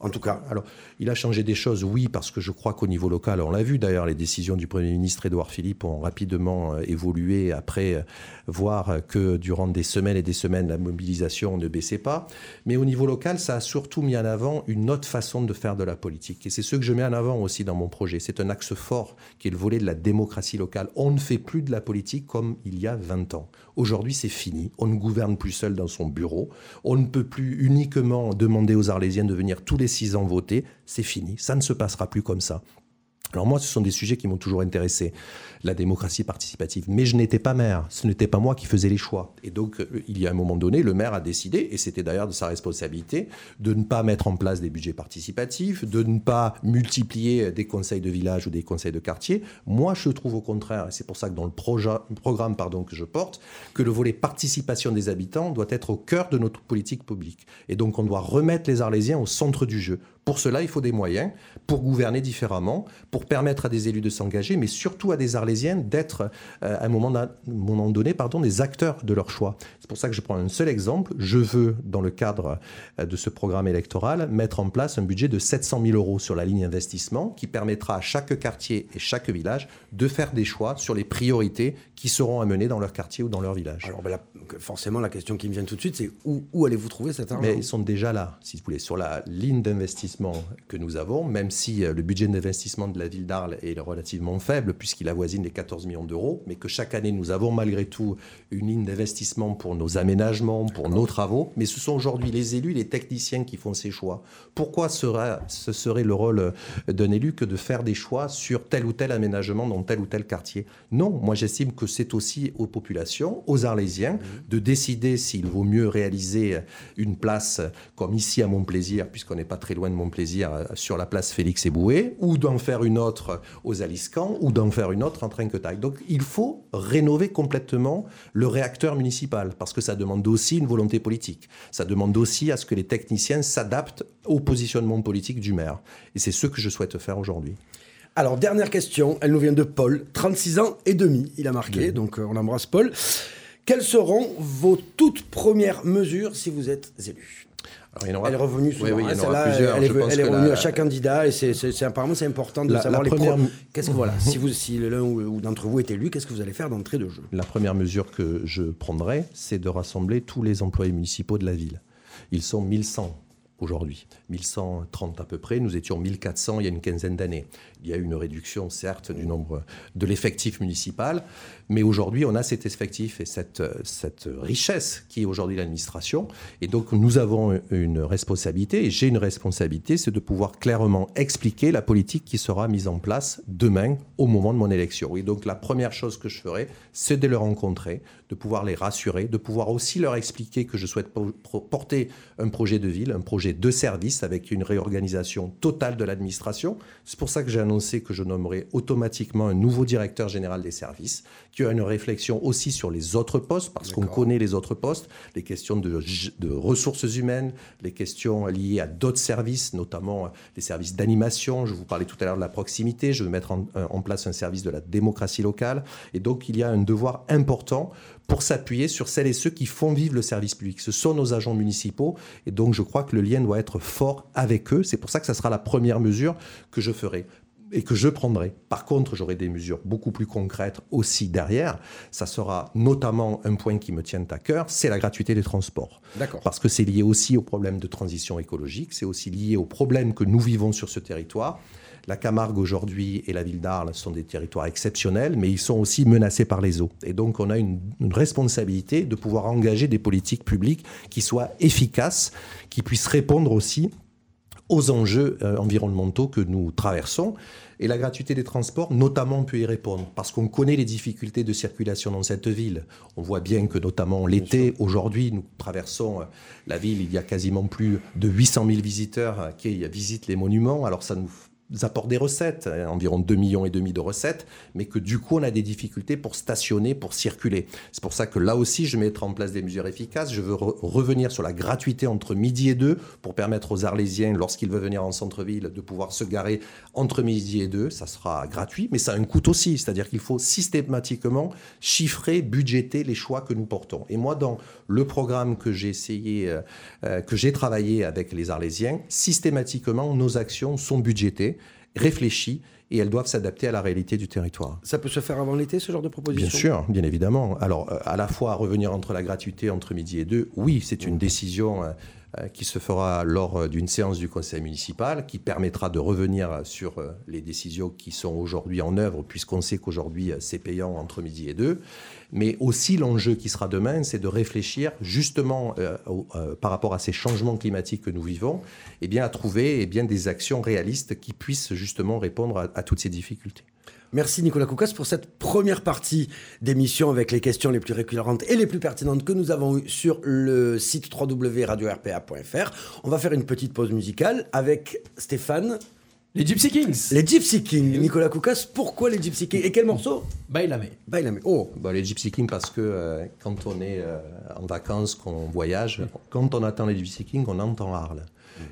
En tout cas. Alors, il a changé des choses, oui, parce que je crois qu'au niveau local, on l'a vu d'ailleurs, les décisions du Premier ministre Édouard Philippe ont rapidement euh, évolué après euh, voir que durant des semaines et des semaines, la mobilisation ne baissait pas. Mais au niveau local, ça a surtout mis en avant une autre façon de faire de la politique. Et c'est ce que je mets en avant aussi dans mon projet. C'est un axe fort qui est le volet de la démocratie locale. On ne fait plus de la politique comme il y a 20 ans. Aujourd'hui, c'est fini. On ne gouverne plus seul dans son bureau. On ne peut plus uniquement demander aux Arlésiens de venir tous les six ans votés, c'est fini. Ça ne se passera plus comme ça. Alors moi, ce sont des sujets qui m'ont toujours intéressé, la démocratie participative. Mais je n'étais pas maire, ce n'était pas moi qui faisais les choix. Et donc, euh, il y a un moment donné, le maire a décidé, et c'était d'ailleurs de sa responsabilité, de ne pas mettre en place des budgets participatifs, de ne pas multiplier des conseils de village ou des conseils de quartier. Moi, je trouve au contraire, et c'est pour ça que dans le programme pardon, que je porte, que le volet participation des habitants doit être au cœur de notre politique publique. Et donc, on doit remettre les Arlésiens au centre du jeu. Pour cela, il faut des moyens pour gouverner différemment, pour permettre à des élus de s'engager, mais surtout à des Arlésiens d'être, euh, à un moment, donné, pardon, des acteurs de leur choix. C'est pour ça que je prends un seul exemple. Je veux, dans le cadre euh, de ce programme électoral, mettre en place un budget de 700 000 euros sur la ligne investissement qui permettra à chaque quartier et chaque village de faire des choix sur les priorités qui seront à mener dans leur quartier ou dans leur village. Alors ben forcément, la question qui me vient tout de suite, c'est où, où allez-vous trouver cet argent? Mais ils sont déjà là, si vous voulez, sur la ligne d'investissement que nous avons, même si euh, le budget d'investissement de la ville d'Arles est relativement faible, puisqu'il avoisine les 14 millions d'euros, mais que chaque année, nous avons malgré tout une ligne d'investissement pour nos aménagements, pour nos travaux. Mais ce sont aujourd'hui les élus, les techniciens qui font ces choix. Pourquoi sera, ce serait le rôle euh, d'un élu que de faire des choix sur tel ou tel aménagement dans tel ou tel quartier? Non, moi j'estime que c'est aussi aux populations, aux Arlésiens, de décider s'il vaut mieux réaliser une place comme ici à Montplaisir, puisqu'on n'est pas très loin de Montplaisir, plaisir euh, sur la place Félix Eboué, ou d'en faire une autre aux Aliscans, ou d'en faire une autre en Trinquetaille. Donc il faut rénover complètement le réacteur municipal, parce que ça demande aussi une volonté politique. Ça demande aussi à ce que les techniciens s'adaptent au positionnement politique du maire. Et c'est ce que je souhaite faire aujourd'hui. Alors, dernière question, elle nous vient de Paul, 36 ans et demi, il a marqué, donc euh, on embrasse Paul. Quelles seront vos toutes premières mesures si vous êtes élu? Elle est revenue souvent. Oui, elle, est, revenue à chaque candidat et c'est apparemment c'est important de savoir les premières. Qu'est-ce que voilà, si vous si l'un ou, d'entre vous est élu, qu'est-ce que vous allez faire d'entrée de jeu? La première mesure que je prendrai, c'est de rassembler tous les employés municipaux de la ville. Ils sont 1100 aujourd'hui. 1130 à peu près, nous étions 1400 il y a une quinzaine d'années. Il y a eu une réduction, certes, du nombre de l'effectif municipal, mais aujourd'hui, on a cet effectif et cette, richesse qui est aujourd'hui l'administration. Et donc, nous avons une responsabilité, et j'ai une responsabilité, c'est de pouvoir clairement expliquer la politique qui sera mise en place demain au moment de mon élection. Et donc, la première chose que je ferai, c'est de les rencontrer, de pouvoir les rassurer, de pouvoir aussi leur expliquer que je souhaite porter un projet de ville, un projet de service avec une réorganisation totale de l'administration. C'est pour ça que j'ai annoncé que je nommerai automatiquement un nouveau directeur général des services qui a une réflexion aussi sur les autres postes, parce qu'on connaît les autres postes, les questions de, ressources humaines, les questions liées à d'autres services, notamment les services d'animation. Je vous parlais tout à l'heure de la proximité. Je veux mettre en, euh, en place un service de la démocratie locale. Et donc, il y a un devoir important pour s'appuyer sur celles et ceux qui font vivre le service public. Ce sont nos agents municipaux et donc je crois que le lien doit être fort avec eux. C'est pour ça que ça sera la première mesure que je ferai et que je prendrai. Par contre, j'aurai des mesures beaucoup plus concrètes aussi derrière. Ça sera notamment un point qui me tient à cœur, c'est la gratuité des transports. D'accord. Parce que c'est lié aussi au problème de transition écologique, c'est aussi lié aux problèmes que nous vivons sur ce territoire. La Camargue aujourd'hui et la ville d'Arles sont des territoires exceptionnels, mais ils sont aussi menacés par les eaux. Et donc on a une, une responsabilité de pouvoir engager des politiques publiques qui soient efficaces, qui puissent répondre aussi aux enjeux euh, environnementaux que nous traversons. Et la gratuité des transports, notamment, peut y répondre, parce qu'on connaît les difficultés de circulation dans cette ville. On voit bien que, notamment l'été, aujourd'hui, nous traversons euh, la ville, il y a quasiment plus de 800 000 visiteurs euh, qui visitent les monuments. Alors ça nous apporte des recettes, hein, environ 2 millions et demi de recettes, mais que du coup on a des difficultés pour stationner, pour circuler. C'est pour ça que là aussi je mettrai en place des mesures efficaces. Je veux re revenir sur la gratuité entre midi et deux pour permettre aux Arlésiens, lorsqu'ils veulent venir en centre-ville, de pouvoir se garer entre midi et deux. Ça sera gratuit, mais ça a un coût aussi. C'est-à-dire qu'il faut systématiquement chiffrer, budgéter les choix que nous portons. Et moi, dans le programme que j'ai essayé, euh, que j'ai travaillé avec les Arlésiens, systématiquement nos actions sont budgétées réfléchies et elles doivent s'adapter à la réalité du territoire. Ça peut se faire avant l'été, ce genre de proposition? Bien sûr, bien évidemment. Alors, euh, à la fois revenir entre la gratuité entre midi et deux, oui, c'est une décision euh, euh, qui se fera lors d'une séance du conseil municipal, qui permettra de revenir sur euh, les décisions qui sont aujourd'hui en œuvre, puisqu'on sait qu'aujourd'hui euh, c'est payant entre midi et deux. Mais aussi l'enjeu qui sera demain, c'est de réfléchir justement euh, euh, par rapport à ces changements climatiques que nous vivons, et bien à trouver eh bien, des actions réalistes qui puissent justement répondre à toutes ces difficultés. Merci Nicolas Koukas pour cette première partie d'émission avec les questions les plus récurrentes et les plus pertinentes que nous avons eues sur le site www.radio-rpa.fr. On va faire une petite pause musicale avec Stéphane. Les Gypsy Kings Les Gypsy Kings. Nicolas Koukas, pourquoi les Gypsy Kings? Et quel morceau? Bailame. Bailame. Oh Bah, les Gypsy Kings parce que euh, quand on est euh, en vacances, qu'on voyage, quand on attend les Gypsy Kings, on entend Arles.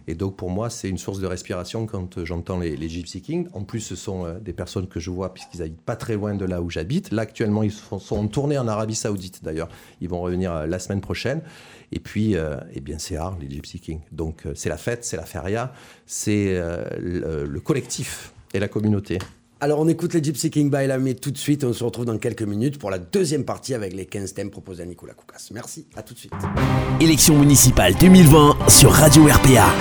Et donc pour moi, c'est une source de respiration quand euh, j'entends les, Gypsy Kings. En plus, ce sont euh, des personnes que je vois puisqu'ils habitent pas très loin de là où j'habite. Là, actuellement, ils sont, sont en tournée en Arabie Saoudite d'ailleurs. Ils vont revenir euh, la semaine prochaine. Et puis, euh, eh bien, c'est Arles, les Gypsy Kings. Donc c'est la fête, c'est la feria, c'est le collectif et la communauté. Alors on écoute les Gypsy Kings Bailame tout de suite et on se retrouve dans quelques minutes pour la deuxième partie avec les 15 thèmes proposés à Nicolas Koukas. Merci, à tout de suite. Élection municipale 2020 sur Radio RPA.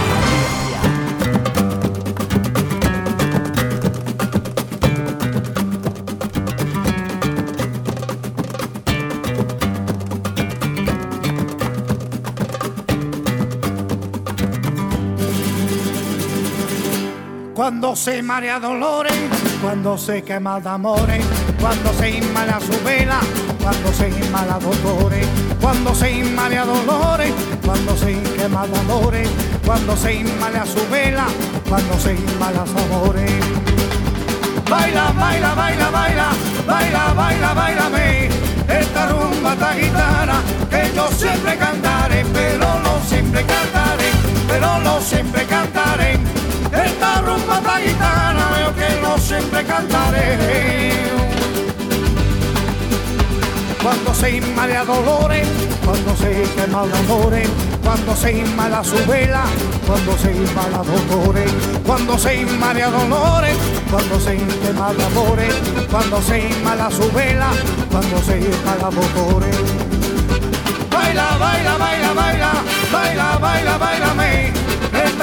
Cuando se marea dolores, cuando se quema de amores, cuando se inmala su vela, cuando se inmala dolores, cuando se inmala dolores, cuando se quema de amores, cuando se inmala su vela, cuando se inmala amores. Baila, baila, baila, baila, baila, baila, bailame, esta rumba esta gitana que yo siempre cantaré, pero no siempre cantaré, pero no siempre cantaré. Esta gitana veo que no siempre cantaré. Cuando se inmala dolores, cuando se quema de amores, cuando se inmala su vela, cuando se inmala dolores, cuando se inmala dolores, cuando se quema de amores, cuando se inmala su vela, cuando se inmala dolores. Baila, baila, baila, baila, baila, baila, bailame,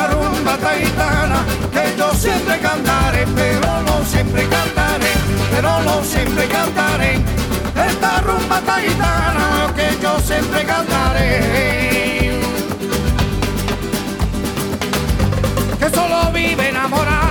esta rumba taitana que yo siempre cantaré, pero no siempre cantaré, pero no siempre cantaré. Esta rumba taitana que yo siempre cantaré. Que solo vive enamorarte.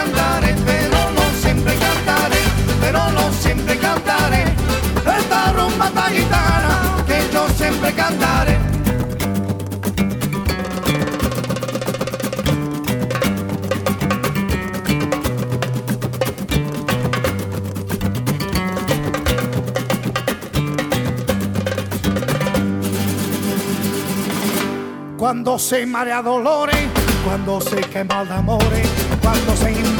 cantare, pero no siempre cantaré, pero no siempre cantaré. Esta rumba tan gitana que yo siempre cantaré. Cuando se marea dolore, quando sei che mal d'amore,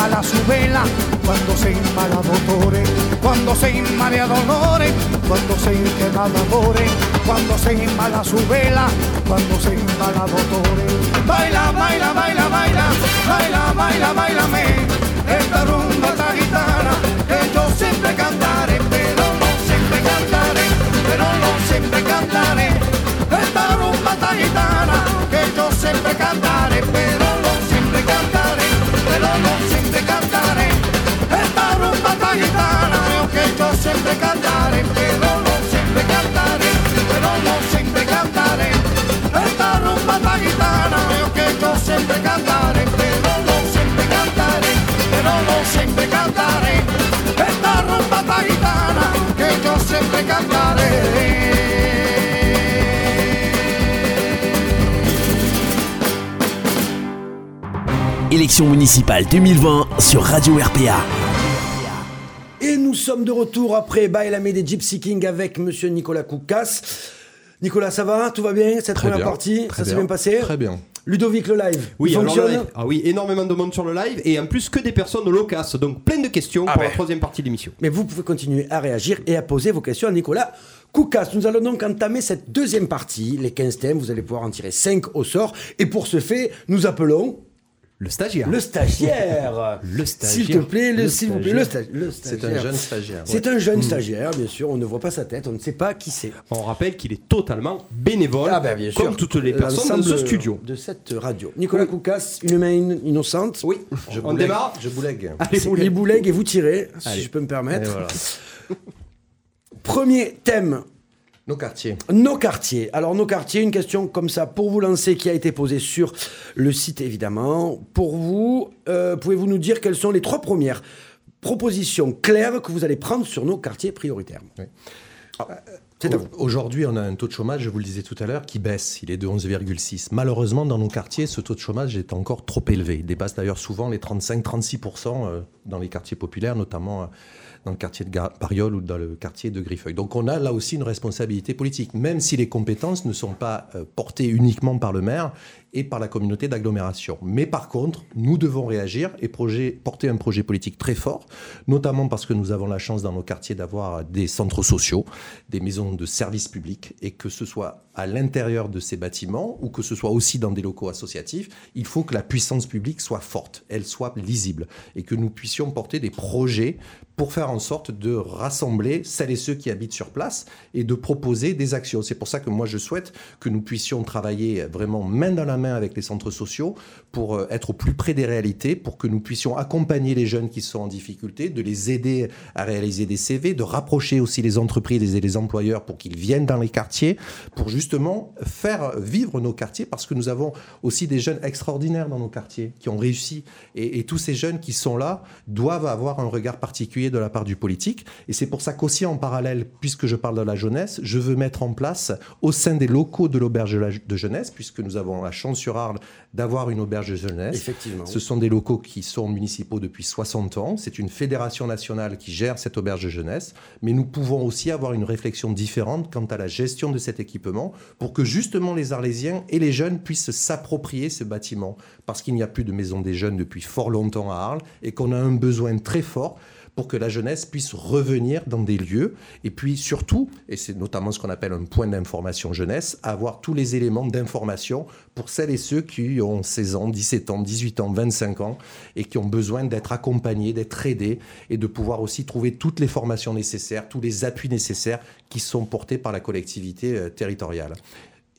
inmala su vela, cuando se inmala dolores, cuando se inmala dolores, cuando se el amores, cuando se inmala su vela, cuando se inmala dolores. Baila, baila, baila, baila, baila, baila, baila, me esta rumba esta gitana Élection municipale 2020 sur Radio RPA. Et nous sommes de retour après Bailamé des Gypsy King avec monsieur Nicolas Koukas. Nicolas, ça va? Tout va bien? Cette Très première bien, partie Ça s'est bien, passé? Très bien. Ludovic, le live Oui, il alors le fonctionne? live. Ah oui, énormément de monde sur le live et en plus que des personnes loquaces. Donc plein de questions Ah pour ouais. la troisième partie de l'émission. Mais vous pouvez continuer à réagir et à poser vos questions à Nicolas Koukas. Nous allons donc entamer cette deuxième partie, les 15 thèmes. Vous allez pouvoir en tirer 5 au sort. Et pour ce fait, nous appelons Le stagiaire. le stagiaire. Le stagiaire. S'il te plaît, le, Le s'il vous plaît, le, stagiaire. sta- le C'est un jeune stagiaire. C'est un jeune stagiaire, bien sûr. On ne voit pas sa tête, on ne sait pas qui c'est. On rappelle qu'il est totalement bénévole, Ah ben bien sûr. comme toutes les personnes dans ce studio. De cette radio. Nicolas Koukas, une main in- innocente. Oui, Je on démarre. Je boulegue. Allez, les boulègues et vous tirez, si je peux me Et permettre. voilà. Premier thème, Nos quartiers. nos quartiers. Alors nos quartiers, une question comme ça pour vous lancer qui a été posée sur le site évidemment. Pour vous, euh, pouvez-vous nous dire quelles sont les trois premières propositions claires que vous allez prendre sur nos quartiers prioritaires? Oui. À vous. Aujourd'hui, on a un taux de chômage, je vous le disais tout à l'heure, qui baisse. Il est de 11,6. Malheureusement, dans nos quartiers, ce taux de chômage est encore trop élevé. Il dépasse d'ailleurs souvent les 35-36% euh, dans les quartiers populaires, notamment euh, dans le quartier de Bariol ou dans le quartier de Griffeuil. Donc on a là aussi une responsabilité politique, même si les compétences ne sont pas euh, portées uniquement par le maire et par la communauté d'agglomération. Mais par contre, nous devons réagir et porter un projet politique très fort, notamment parce que nous avons la chance dans nos quartiers d'avoir des centres sociaux, des maisons de services publics, et que ce soit à l'intérieur de ces bâtiments ou que ce soit aussi dans des locaux associatifs, il faut que la puissance publique soit forte, elle soit lisible, et que nous puissions porter des projets pour faire en sorte de rassembler celles et ceux qui habitent sur place et de proposer des actions. C'est pour ça que moi je souhaite que nous puissions travailler vraiment main dans la main avec les centres sociaux pour euh, être au plus près des réalités, pour que nous puissions accompagner les jeunes qui sont en difficulté, de les aider à réaliser des CV, de rapprocher aussi les entreprises et les employeurs pour qu'ils viennent dans les quartiers, pour justement faire vivre nos quartiers, parce que nous avons aussi des jeunes extraordinaires dans nos quartiers qui ont réussi. Et, et tous ces jeunes qui sont là doivent avoir un regard particulier de la part du politique. Et c'est pour ça qu'aussi en parallèle, puisque je parle de la jeunesse, je veux mettre en place au sein des locaux de l'auberge de jeunesse, puisque nous avons la chance sur Arles d'avoir une auberge de jeunesse. Effectivement. Ce sont des locaux qui sont municipaux depuis 60 ans. C'est une fédération nationale qui gère cette auberge de jeunesse. Mais nous pouvons aussi avoir une réflexion différente quant à la gestion de cet équipement pour que justement les Arlésiens et les jeunes puissent s'approprier ce bâtiment. Parce qu'il n'y a plus de maison des jeunes depuis fort longtemps à Arles et qu'on a un besoin très fort pour que la jeunesse puisse revenir dans des lieux et puis surtout, et c'est notamment ce qu'on appelle un point d'information jeunesse, avoir tous les éléments d'information pour celles et ceux qui ont 16 ans, 17 ans, 18 ans, 25 ans et qui ont besoin d'être accompagnés, d'être aidés et de pouvoir aussi trouver toutes les formations nécessaires, tous les appuis nécessaires qui sont portés par la collectivité euh, territoriale.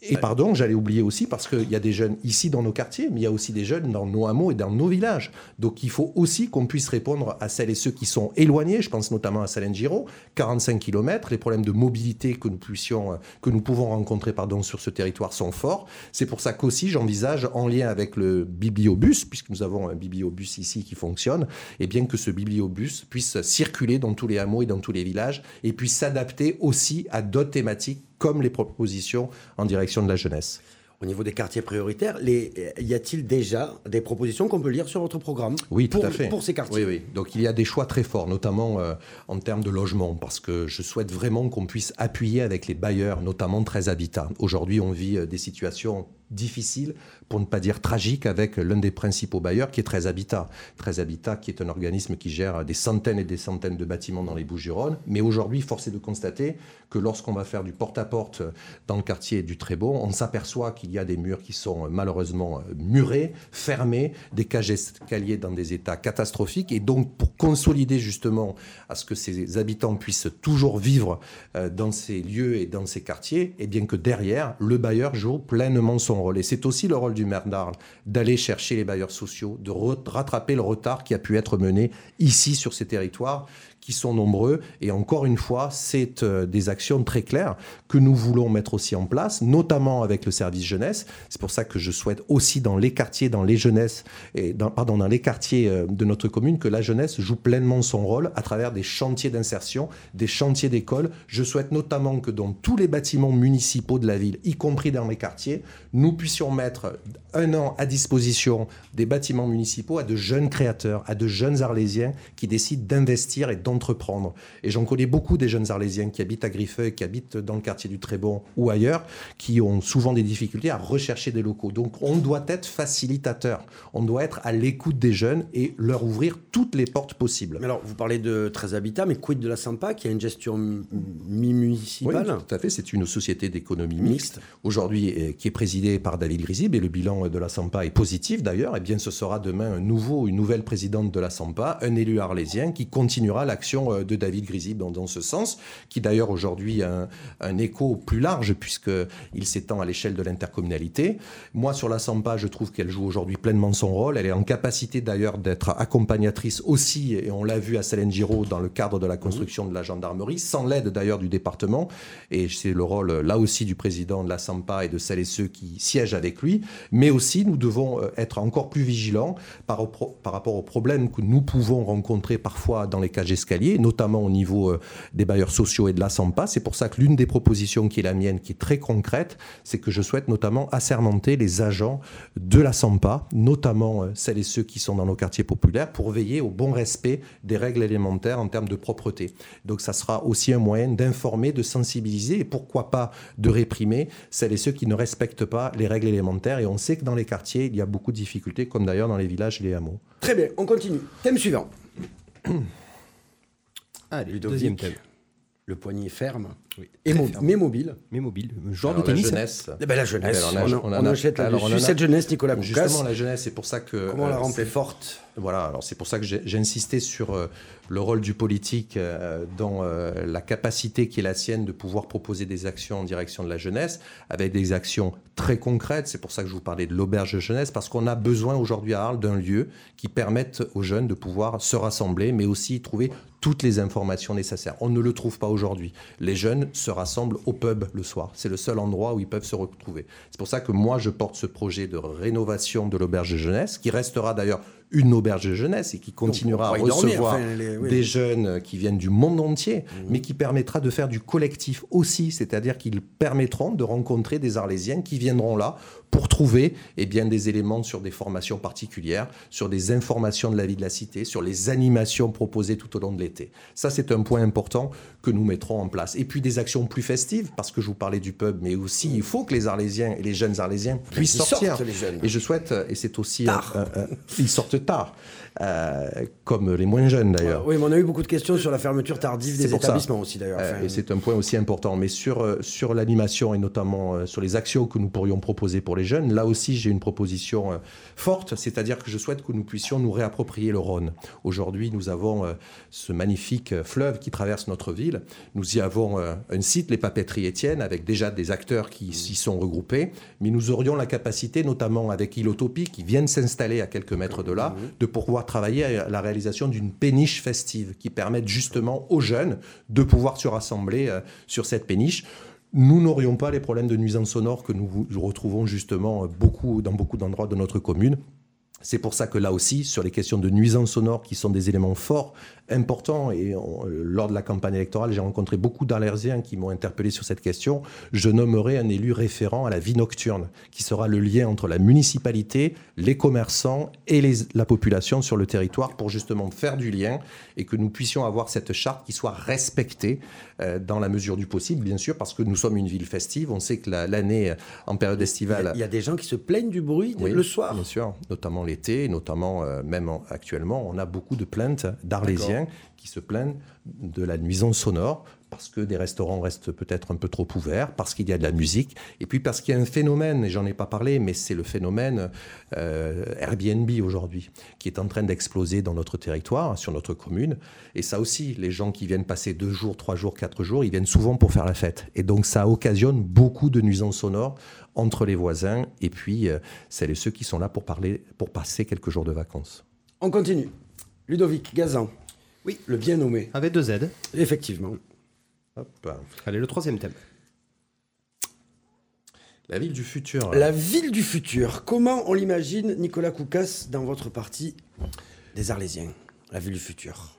Et pardon, j'allais oublier aussi, parce qu'il y a des jeunes ici dans nos quartiers, mais il y a aussi des jeunes dans nos hameaux et dans nos villages. Donc il faut aussi qu'on puisse répondre à celles et ceux qui sont éloignés. Je pense notamment à Salengiro, 45 km. Les problèmes de mobilité que nous, puissions, euh, que nous pouvons rencontrer pardon, sur ce territoire sont forts. C'est pour ça qu'aussi j'envisage, en lien avec le bibliobus, puisque nous avons un bibliobus ici qui fonctionne, et bien que ce bibliobus puisse circuler dans tous les hameaux et dans tous les villages et puisse s'adapter aussi à d'autres thématiques comme les propositions en direction de la jeunesse. Au niveau des quartiers prioritaires, les, y a-t-il déjà des propositions qu'on peut lire sur votre programme Oui, tout pour, à fait. Pour ces quartiers? Oui, oui. Donc il y a des choix très forts, notamment euh, en termes de logement, parce que je souhaite vraiment qu'on puisse appuyer avec les bailleurs, notamment très habitats. Aujourd'hui, on vit euh, des situations difficile, pour ne pas dire tragique, avec l'un des principaux bailleurs qui est 13 Habitat. 13 Habitat qui est un organisme qui gère des centaines et des centaines de bâtiments dans les Bouches-du-Rhône. Mais aujourd'hui, force est de constater que lorsqu'on va faire du porte-à-porte dans le quartier du Trébon, on s'aperçoit qu'il y a des murs qui sont malheureusement murés, fermés, des cages escaliers dans des états catastrophiques. Et donc, pour consolider justement à ce que ces habitants puissent toujours vivre euh, dans ces lieux et dans ces quartiers, et bien que derrière, le bailleur joue pleinement son rôle. Et c'est aussi le rôle du maire d'Arles d'aller chercher les bailleurs sociaux, de rattraper le retard qui a pu être mené ici sur ces territoires qui sont nombreux. Et encore une fois, c'est euh, des actions très claires que nous voulons mettre aussi en place, notamment avec le service jeunesse. C'est pour ça que je souhaite aussi dans les quartiers, dans les jeunesses, et pardon, dans les quartiers euh, de notre commune, que la jeunesse joue pleinement son rôle à travers des chantiers d'insertion, des chantiers d'école. Je souhaite notamment que dans tous les bâtiments municipaux de la ville, y compris dans les quartiers, nous puissions mettre un an à disposition des bâtiments municipaux à de jeunes créateurs, à de jeunes arlésiens qui décident d'investir et d'entreprendre. Et j'en connais beaucoup des jeunes arlésiens qui habitent à Griffeuil, qui habitent dans le quartier du Trébon ou ailleurs, qui ont souvent des difficultés à rechercher des locaux. Donc on doit être facilitateur, on doit être à l'écoute des jeunes et leur ouvrir toutes les portes possibles. Mais alors, vous parlez de 13 habitats, mais quid de la Sampa, qui a une gestion mi-municipale? Oui, tout à fait. C'est une société d'économie mixte, aujourd'hui qui est présidée par David Grisib, et le bilan de la Sampa est positif d'ailleurs. Et eh bien, ce sera demain un nouveau, une nouvelle présidente de la Sampa, un élu arlésien qui continuera l'action euh, de David Grisib dans, ce sens, qui d'ailleurs aujourd'hui a un, écho plus large puisqu'il s'étend à l'échelle de l'intercommunalité. Moi, sur la Sampa, je trouve qu'elle joue aujourd'hui pleinement son rôle. Elle est en capacité d'ailleurs d'être accompagnatrice aussi, et on l'a vu à Salengiro dans le cadre de la construction de la gendarmerie, sans l'aide d'ailleurs du département. Et c'est le rôle là aussi du président de la Sampa et de celles et ceux qui siègent avec lui. Mais aussi, nous devons euh, être encore plus vigilants par, par rapport aux problèmes que nous pouvons rencontrer parfois dans les cages notamment au niveau euh, des bailleurs sociaux et de la SAMPA. C'est pour ça que l'une des propositions qui est la mienne, qui est très concrète, c'est que je souhaite notamment assermenter les agents de la SAMPA, notamment euh, celles et ceux qui sont dans nos quartiers populaires, pour veiller au bon respect des règles élémentaires en termes de propreté. Donc ça sera aussi un moyen d'informer, de sensibiliser et pourquoi pas de réprimer celles et ceux qui ne respectent pas les règles élémentaires. Et on sait que dans les quartiers, il y a beaucoup de difficultés, comme d'ailleurs dans les villages et les hameaux. Très bien, on continue. Thème suivant. Allez, le deuxième thème. Le poignet ferme, et mais mobile. Mais mobile. Genre de tennis. La jeunesse. Eh ben, la jeunesse. on, a, achète cette jeunesse, Nicolas Koukas. Justement, la jeunesse, c'est pour ça que. Comment la euh, rend plus forte Voilà, alors c'est pour ça que j'ai insisté sur euh, le rôle du politique euh, dans la capacité qui est la sienne de pouvoir proposer des actions en direction de la jeunesse, avec des actions très concrètes. C'est pour ça que je vous parlais de l'auberge de jeunesse, parce qu'on a besoin aujourd'hui à Arles d'un lieu qui permette aux jeunes de pouvoir se rassembler, mais aussi trouver toutes les informations nécessaires. On ne le trouve pas aujourd'hui. Les jeunes se rassemblent au pub le soir. C'est le seul endroit où ils peuvent se retrouver. C'est pour ça que moi, je porte ce projet de rénovation de l'auberge de jeunesse, qui restera d'ailleurs une auberge de jeunesse et qui continuera à recevoir des jeunes qui viennent du monde entier, mmh. mais qui permettra de faire du collectif aussi, c'est-à-dire qu'ils permettront de rencontrer des Arlésiens qui viendront là pour trouver eh bien, des éléments sur des formations particulières, sur des informations de la vie de la cité, sur les animations proposées tout au long de l'été. Ça, c'est un point important que nous mettrons en place. Et puis des actions plus festives, parce que je vous parlais du pub, mais aussi il faut que les Arlésiens et les jeunes Arlésiens puissent sortir. Et je souhaite, et c'est aussi... ils sortent tard. Euh, comme les moins jeunes d'ailleurs. Oui, mais on a eu beaucoup de questions sur la fermeture tardive des établissements aussi d'ailleurs. Euh, et c'est un point aussi important. Mais sur, euh, sur l'animation et notamment sur les actions que nous pourrions proposer pour les jeunes, là aussi j'ai une proposition forte, c'est-à-dire que je souhaite que nous puissions nous réapproprier le Rhône. Aujourd'hui, nous avons ce magnifique fleuve qui traverse notre ville. Nous y avons un site, les papeteries Étienne, avec déjà des acteurs qui s'y sont regroupés. Mais nous aurions la capacité, notamment avec Ilotopie, qui viennent s'installer à quelques mètres de là, de pouvoir travailler à la réalisation d'une péniche festive qui permette justement aux jeunes de pouvoir se rassembler euh, sur cette péniche nous n'aurions pas les problèmes de nuisance sonore que nous retrouvons justement beaucoup, dans beaucoup d'endroits de notre commune. C'est pour ça que là aussi, sur les questions de nuisance sonore, qui sont des éléments forts important. Et lors de la campagne électorale, j'ai rencontré beaucoup d'Arlésiens qui m'ont interpellé sur cette question. Je nommerai un élu référent à la vie nocturne, qui sera le lien entre la municipalité, les commerçants et la population sur le territoire pour justement faire du lien et que nous puissions avoir cette charte qui soit respectée euh, dans la mesure du possible, bien sûr, parce que nous sommes une ville festive. On sait que l'année en période estivale. Il y, a des gens qui se plaignent du bruit le soir. Bien sûr, notamment l'été, notamment euh, même actuellement, on a beaucoup de plaintes d'Arlésiens qui se plaignent de la nuisance sonore parce que des restaurants restent peut-être un peu trop ouverts, parce qu'il y a de la musique, et puis parce qu'il y a un phénomène, et j'en ai pas parlé, mais c'est le phénomène euh, Airbnb aujourd'hui, qui est en train d'exploser dans notre territoire, sur notre commune. Et ça aussi, les gens qui viennent passer deux jours, trois jours, quatre jours, ils viennent souvent pour faire la fête. Et donc ça occasionne beaucoup de nuisances sonores entre les voisins, et puis euh, c'est les ceux qui sont là pour, parler, pour passer quelques jours de vacances. On continue. Ludovic Gazan. Oui. Le bien nommé. Avec deux Z. Effectivement. Allez, le troisième thème. La ville du futur. La ville du futur. Comment on l'imagine, Nicolas Koukas, dans votre parti des Arlésiens La ville du futur?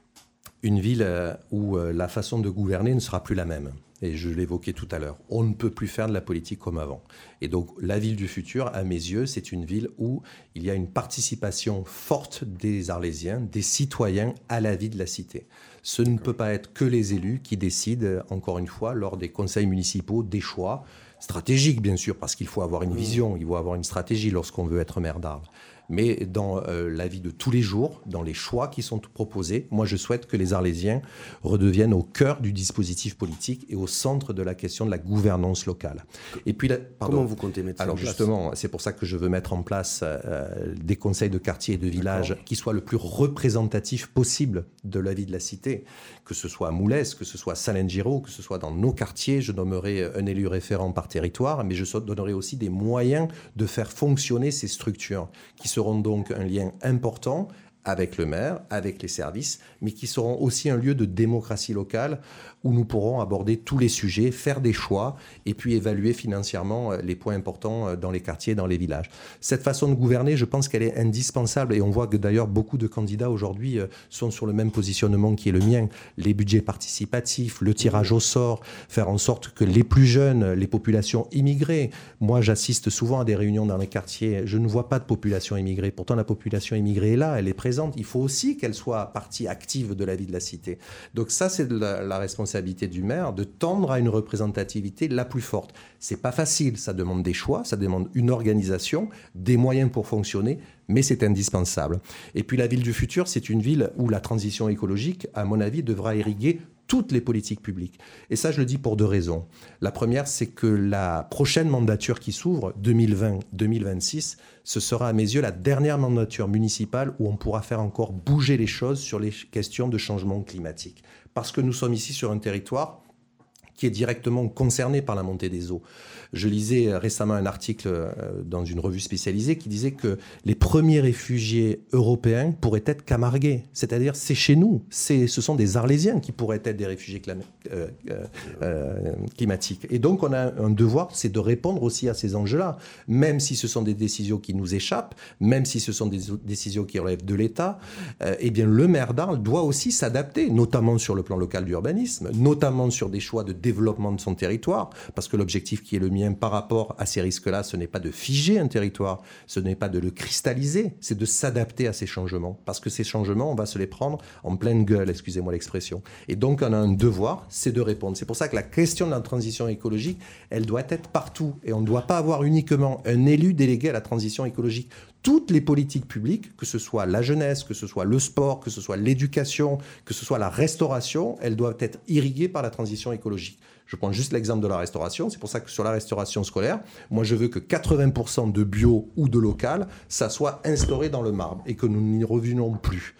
Une ville euh, où euh, la façon de gouverner ne sera plus la même et je l'évoquais tout à l'heure, on ne peut plus faire de la politique comme avant. Et donc la ville du futur, à mes yeux, c'est une ville où il y a une participation forte des Arlésiens, des citoyens à la vie de la cité. Ce ne peut pas être que les élus qui décident, encore une fois, lors des conseils municipaux, des choix stratégiques, bien sûr, parce qu'il faut avoir une vision, il faut avoir une stratégie lorsqu'on veut être maire d'Arles mais dans euh, la vie de tous les jours, dans les choix qui sont proposés, moi je souhaite que les Arlésiens redeviennent au cœur du dispositif politique et au centre de la question de la gouvernance locale. Et puis, comment vous comptez mettre Alors justement, c'est pour ça que je veux mettre en place euh, des conseils de quartier et de village qui soient le plus représentatifs possible de la vie de la cité, que ce soit à Moulès, que ce soit à Salengiro, que ce soit dans nos quartiers. Je nommerai un élu référent par territoire, mais je donnerai aussi des moyens de faire fonctionner ces structures qui seront donc un lien important avec le maire, avec les services, mais qui seront aussi un lieu de démocratie locale où nous pourrons aborder tous les sujets, faire des choix et puis évaluer financièrement euh, les points importants euh, dans les quartiers, dans les villages. Cette façon de gouverner, je pense qu'elle est indispensable et on voit que d'ailleurs beaucoup de candidats aujourd'hui euh, sont sur le même positionnement qui est le mien. Les budgets participatifs, le tirage au sort, faire en sorte que les plus jeunes, les populations immigrées, moi j'assiste souvent à des réunions dans les quartiers, je ne vois pas de population immigrée. Pourtant la population immigrée est là, elle est présente. Il faut aussi qu'elle soit partie active de la vie de la cité. Donc ça c'est la, la responsabilité responsabilité du maire de tendre à une représentativité la plus forte. C'est pas facile, ça demande des choix, ça demande une organisation, des moyens pour fonctionner, mais c'est indispensable. Et puis la ville du futur, c'est une ville où la transition écologique, à mon avis, devra irriguer toutes les politiques publiques. Et ça, je le dis pour deux raisons. La première, c'est que la prochaine mandature qui s'ouvre, 2020-2026, ce sera à mes yeux la dernière mandature municipale où on pourra faire encore bouger les choses sur les questions de changement climatique parce que nous sommes ici sur un territoire qui est directement concerné par la montée des eaux. Je lisais récemment un article euh, dans une revue spécialisée qui disait que les premiers réfugiés européens pourraient être camarguais. C'est-à-dire, c'est chez nous. ce sont des Arlésiens qui pourraient être des réfugiés euh, euh, climatiques. Et donc, on a un devoir, c'est de répondre aussi à ces enjeux-là. Même si ce sont des décisions qui nous échappent, même si ce sont des décisions qui relèvent de l'État, eh bien, le maire d'Arles doit aussi s'adapter, notamment sur le plan local d'urbanisme, notamment sur des choix de développement de son territoire, parce que l'objectif qui est le mien, par rapport à ces risques-là, ce n'est pas de figer un territoire, ce n'est pas de le cristalliser, c'est de s'adapter à ces changements. Parce que ces changements, on va se les prendre en pleine gueule, excusez-moi l'expression. Et donc, on a un devoir, c'est de répondre. C'est pour ça que la question de la transition écologique, elle doit être partout. Et on ne doit pas avoir uniquement un élu délégué à la transition écologique toutes les politiques publiques, que ce soit la jeunesse, que ce soit le sport, que ce soit l'éducation, que ce soit la restauration, elles doivent être irriguées par la transition écologique. Je prends juste l'exemple de la restauration. C'est pour ça que sur la restauration scolaire, moi, je veux que 80% de bio ou de local, ça soit instauré dans le marbre et que nous n'y revenons plus.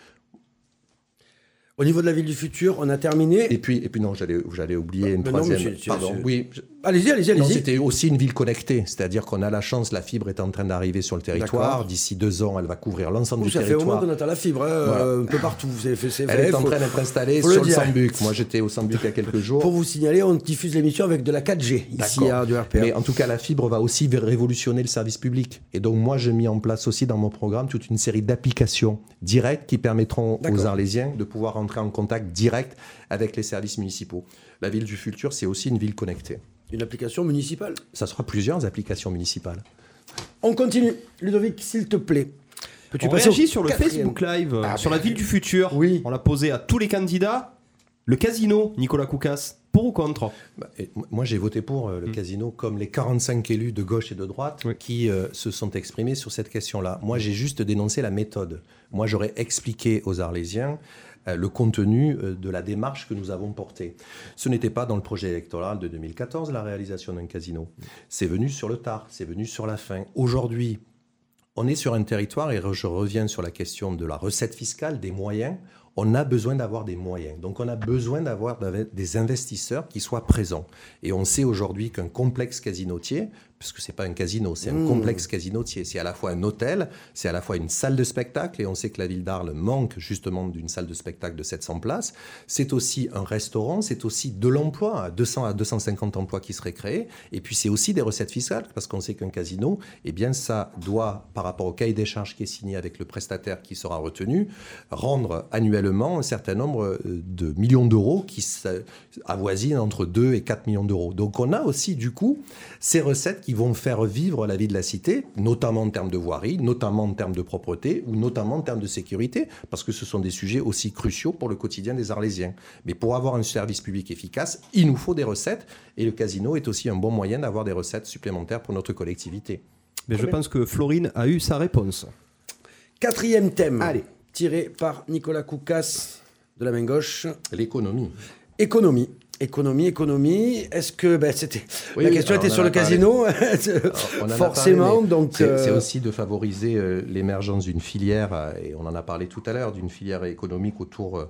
Au niveau de la ville du futur, on a terminé. Et puis, et puis non, j'allais oublier une troisième. Pardon, oui. Allez-y, allez-y, allez-y. C'était aussi une ville connectée, c'est-à-dire qu'on a la chance, la fibre est en train d'arriver sur le territoire. D'ici deux ans, elle va couvrir l'ensemble du territoire. Ça fait au moins qu'on a la fibre, hein, un peu partout. Vous fait, elle est en train d'être installée sur le, Sambuc. Moi, j'étais au Sambuc il y a quelques jours. Pour vous signaler, on diffuse l'émission avec de la 4G ici à du RPA. Mais en tout cas, la fibre va aussi révolutionner le service public. Et donc, moi, j'ai mis en place aussi dans mon programme toute une série d'applications directes qui permettront aux Arlésiens de pouvoir rentrer en contact direct avec les services municipaux. La ville du futur, c'est aussi une ville connectée. Une application municipale Ça sera plusieurs applications municipales. On continue. Ludovic, s'il te plaît. Peux-tu passer réagit sur le Facebook Live, ah, sur la ville du futur. Oui. On l'a posé à tous les candidats. Le casino, Nicolas Koukas, pour ou contre bah, Moi, j'ai voté pour euh, le mm. casino, comme les 45 élus de gauche et de droite qui euh, se sont exprimés sur cette question-là. Moi, j'ai juste dénoncé la méthode. Moi, j'aurais expliqué aux Arlésiens euh, le contenu de la démarche que nous avons portée. Ce n'était pas dans le projet électoral de 2014 la réalisation d'un casino. C'est venu sur le tard, c'est venu sur la fin. Aujourd'hui, on est sur un territoire, et je reviens sur la question de la recette fiscale, des moyens, on a besoin d'avoir des moyens. Donc on a besoin d'avoir des investisseurs qui soient présents. Et on sait aujourd'hui qu'un complexe casinotier parce que c'est pas un casino, c'est un mmh. complexe casinotier. C'est à la fois un hôtel, c'est à la fois une salle de spectacle, et on sait que la ville d'Arles manque justement d'une salle de spectacle de 700 places. C'est aussi un restaurant, c'est aussi de l'emploi, 200 à 250 emplois qui seraient créés, et puis c'est aussi des recettes fiscales, parce qu'on sait qu'un casino, eh bien ça doit, par rapport au cahier des charges qui est signé avec le prestataire qui sera retenu, rendre annuellement un certain nombre euh, de millions d'euros qui avoisinent entre 2 et 4 millions d'euros. Donc on a aussi du coup ces recettes qui vont faire vivre la vie de la cité, notamment en termes de voirie, notamment en termes de propreté ou notamment en termes de sécurité, parce que ce sont des sujets aussi cruciaux pour le quotidien des Arlésiens. Mais pour avoir un service public efficace, il nous faut des recettes et le casino est aussi un bon moyen d'avoir des recettes supplémentaires pour notre collectivité. Mais je pense que Florine a eu sa réponse. Quatrième thème, Allez. tiré par Nicolas Koukas de la main gauche. L'économie. Économie. Économie, économie. Est-ce que ben, c'était la question était sur le casino, forcément. donc c'est euh, aussi de favoriser euh, l'émergence d'une filière euh, et on en a parlé tout à l'heure d'une filière économique autour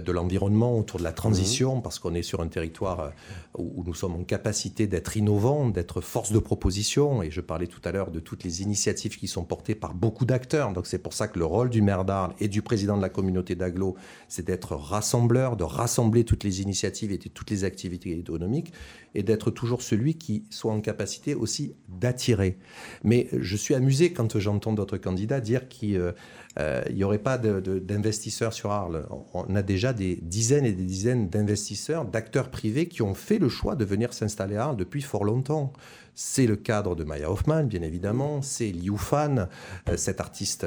de l'environnement, autour de la transition, mhm. parce qu'on est sur un territoire euh, où nous sommes en capacité d'être innovants, d'être force de proposition. Et je parlais tout à l'heure de toutes les initiatives qui sont portées par beaucoup d'acteurs. Donc c'est pour ça que le rôle du maire d'Arles et du président de la communauté d'Aglo, c'est d'être rassembleur, de rassembler toutes les initiatives et toutes les activités économiques et d'être toujours celui qui soit en capacité aussi d'attirer. Mais je suis amusé quand j'entends d'autres candidats dire qu'il euh, n'y aurait pas d'investisseurs sur Arles. On a déjà des dizaines et des dizaines d'investisseurs, d'acteurs privés qui ont fait le choix de venir s'installer à Arles depuis fort longtemps. C'est le cadre de Maya Hoffman, bien évidemment. C'est Liu Fan, euh, cet artiste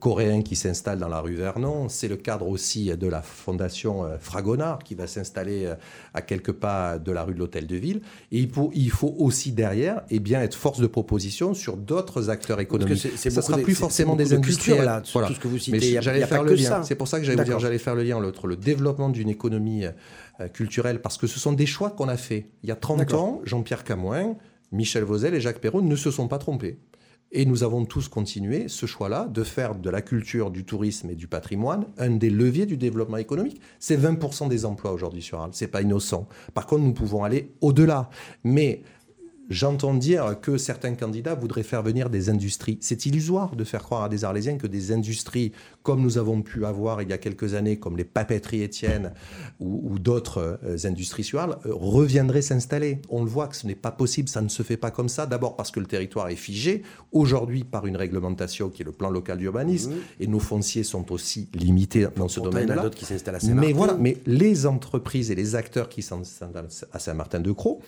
coréen qui s'installe dans la rue Vernon. C'est le cadre aussi de la fondation euh, Fragonard qui va s'installer euh, à quelques pas de la rue de l'Hôtel de Ville. Et il faut, il faut aussi derrière et eh bien, être force de proposition sur d'autres acteurs économiques. Ce ne sera plus forcément des industriels. Là, voilà. tout ce que vous citez. J'allais faire le lien. C'est pour ça que j'allais dire, j'allais faire le lien entre le développement d'une économie culturelle, parce que ce sont des choix qu'on a faits. Il y a 30 ans, Jean-Pierre Camoin Michel Vauzel et Jacques Perrault ne se sont pas trompés. Et nous avons tous continué ce choix-là de faire de la culture, du tourisme et du patrimoine un des leviers du développement économique. C'est 20% des emplois aujourd'hui sur Arles. C'est pas innocent. Par contre, nous pouvons aller au-delà. Mais J'entends dire que certains candidats voudraient faire venir des industries. C'est illusoire de faire croire à des Arlésiens que des industries, comme nous avons pu avoir il y a quelques années, comme les papeteries Étienne ou, d'autres euh, industries sur Arles, euh, reviendraient s'installer. On le voit que ce n'est pas possible, ça ne se fait pas comme ça. D'abord parce que le territoire est figé, aujourd'hui par une réglementation qui est le plan local d'urbanisme, mmh. et nos fonciers sont aussi limités dans ce domaine-là. Mais voilà, mais les entreprises et les acteurs qui s'installent à Saint-Martin-de-Croix,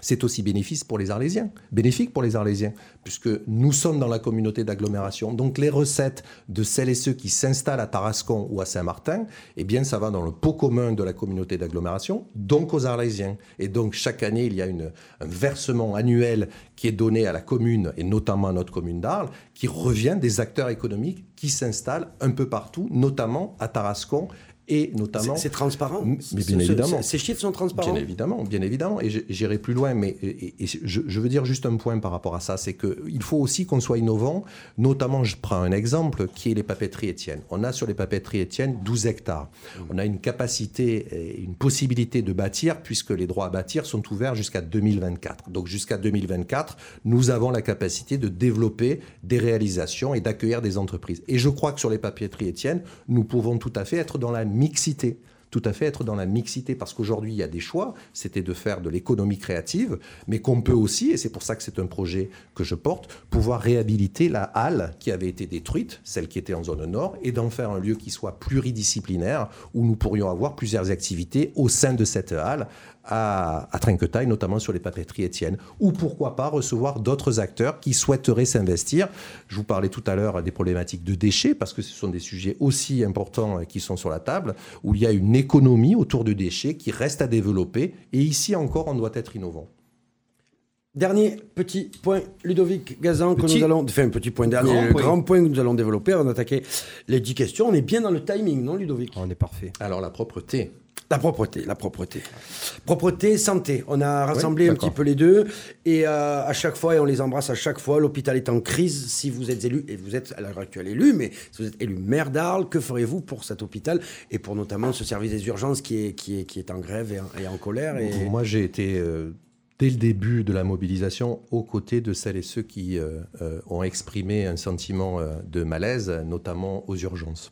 c'est aussi bénéfique pour les Arlésiens, bénéfique pour les Arlésiens, puisque nous sommes dans la communauté d'agglomération. Donc les recettes de celles et ceux qui s'installent à Tarascon ou à Saint-Martin, eh bien ça va dans le pot commun de la communauté d'agglomération, donc aux Arlésiens. Et donc chaque année, il y a un versement annuel qui est donné à la commune, et notamment à notre commune d'Arles, qui revient des acteurs économiques qui s'installent un peu partout, notamment à Tarascon et notamment. C'est transparent. Mais bien évidemment. Ces chiffres sont transparents. Bien évidemment, bien évidemment. Et j'irai plus loin, mais je, veux dire juste un point par rapport à ça, c'est qu'il faut aussi qu'on soit innovant. Notamment, je prends un exemple qui est les papeteries Étienne. On a sur les papeteries Étienne 12 hectares. Mmh. On a une capacité et une possibilité de bâtir puisque les droits à bâtir sont ouverts jusqu'à 2024. Donc jusqu'à 2024, nous avons la capacité de développer des réalisations et d'accueillir des entreprises. Et je crois que sur les papeteries Étienne, nous pouvons tout à fait être dans la mixité. tout à fait être dans la mixité, parce qu'aujourd'hui, il y a des choix, c'était de faire de l'économie créative, mais qu'on peut aussi, et c'est pour ça que c'est un projet que je porte, pouvoir réhabiliter la halle qui avait été détruite, celle qui était en zone nord, et d'en faire un lieu qui soit pluridisciplinaire, où nous pourrions avoir plusieurs activités au sein de cette halle, à, à Trinquetail, notamment sur les papeteries Étienne. Ou pourquoi pas recevoir d'autres acteurs qui souhaiteraient s'investir. Je vous parlais tout à l'heure des problématiques de déchets, parce que ce sont des sujets aussi importants qui sont sur la table, où il y a une économie autour du déchet qui reste à développer. Et ici encore, on doit être innovant. Dernier petit point, Ludovic Gazan, que nous allons. Enfin, un petit point, dernier Grand grand point. point. que nous allons développer. On a attaqué les 10 questions. On est bien dans le timing, non, Ludovic? On est parfait. Alors la propreté. La propreté, la propreté. Propreté, santé. On a rassemblé un petit peu les deux. Et euh, à chaque fois, et on les embrasse à chaque fois, l'hôpital est en crise. Si vous êtes élu, et vous êtes à l'heure actuelle élu, mais si vous êtes élu maire d'Arles, que ferez-vous pour cet hôpital et pour notamment ce service des urgences qui est, qui est, qui est en grève et en, et en colère et... Moi, j'ai été, euh, dès le début de la mobilisation, aux côtés de celles et ceux qui euh, ont exprimé un sentiment de malaise, notamment aux urgences.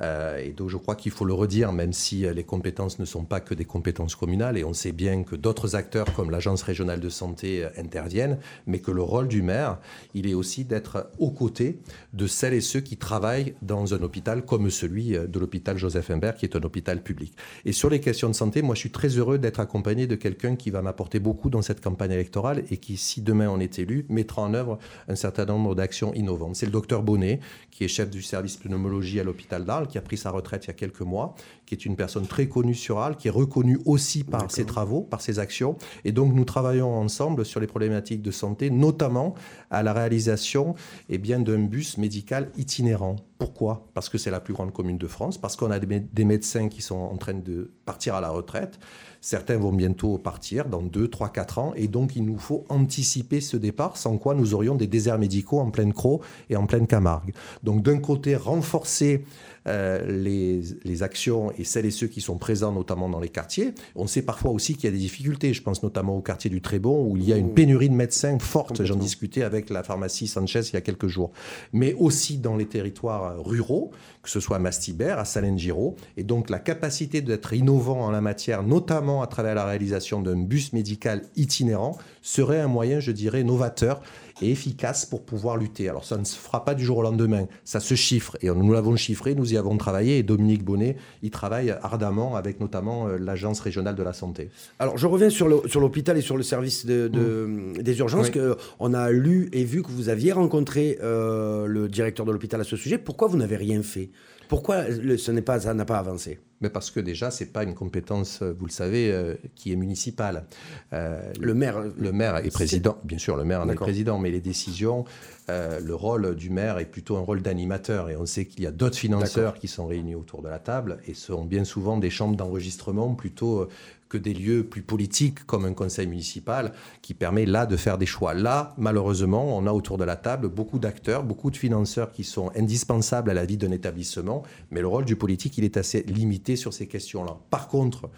Euh, et donc, je crois qu'il faut le redire, même si euh, les compétences ne sont pas que des compétences communales, et on sait bien que d'autres acteurs, comme l'Agence régionale de santé, euh, interviennent, mais que le rôle du maire, il est aussi d'être aux côtés de celles et ceux qui travaillent dans un hôpital comme celui de l'hôpital Joseph Imbert, qui est un hôpital public. Et sur les questions de santé, moi, je suis très heureux d'être accompagné de quelqu'un qui va m'apporter beaucoup dans cette campagne électorale et qui, si demain on est élu, mettra en œuvre un certain nombre d'actions innovantes. C'est le docteur Bonnet, qui est chef du service pneumologie à l'hôpital d'Arles, qui a pris sa retraite il y a quelques mois, qui est une personne très connue sur Arles, qui est reconnue aussi par ses travaux, par ses actions. Et donc, nous travaillons ensemble sur les problématiques de santé, notamment à la réalisation eh bien, d'un bus médical itinérant. Pourquoi? Parce que c'est la plus grande commune de France, parce qu'on a des, mé- des médecins qui sont en train de partir à la retraite. Certains vont bientôt partir dans 2, 3, 4 ans. Et donc, il nous faut anticiper ce départ, sans quoi nous aurions des déserts médicaux en pleine Croix et en pleine Camargue. Donc, d'un côté, renforcer euh, les, les actions et celles et ceux qui sont présents, notamment dans les quartiers. On sait parfois aussi qu'il y a des difficultés. Je pense notamment au quartier du Trébon, où il y a une pénurie de médecins forte. J'en discutais avec la pharmacie Sanchez il y a quelques jours. Mais aussi dans les territoires ruraux, que ce soit à Mastibert, à Salengiro. Et donc, la capacité d'être innovant en la matière, notamment à travers la réalisation d'un bus médical itinérant, serait un moyen, je dirais, novateur et efficace pour pouvoir lutter. Alors ça ne se fera pas du jour au lendemain, ça se chiffre et nous l'avons chiffré, nous y avons travaillé et Dominique Bonnet y travaille ardemment avec notamment euh, l'Agence régionale de la santé. Alors, je reviens sur l'hôpital et sur le service de, de- des urgences. Oui. Que on a lu et vu que vous aviez rencontré euh, le directeur de l'hôpital à ce sujet. Pourquoi vous n'avez rien fait? Pourquoi ce n'est pas, ça n'a pas avancé? Mais parce que déjà, c'est pas une compétence, euh, vous le savez, euh, qui est municipale. Euh, Le maire. Le maire est président, bien sûr, le maire en est président, mais les décisions, euh, le rôle du maire est plutôt un rôle d'animateur. Et on sait qu'il y a d'autres financeurs qui sont réunis autour de la table et ce sont bien souvent des chambres d'enregistrement plutôt que des lieux plus politiques comme un conseil municipal qui permet là de faire des choix. Là, malheureusement, on a autour de la table beaucoup d'acteurs, beaucoup de financeurs qui sont indispensables à la vie d'un établissement, mais le rôle du politique, il est assez limité sur ces questions-là. Par contre,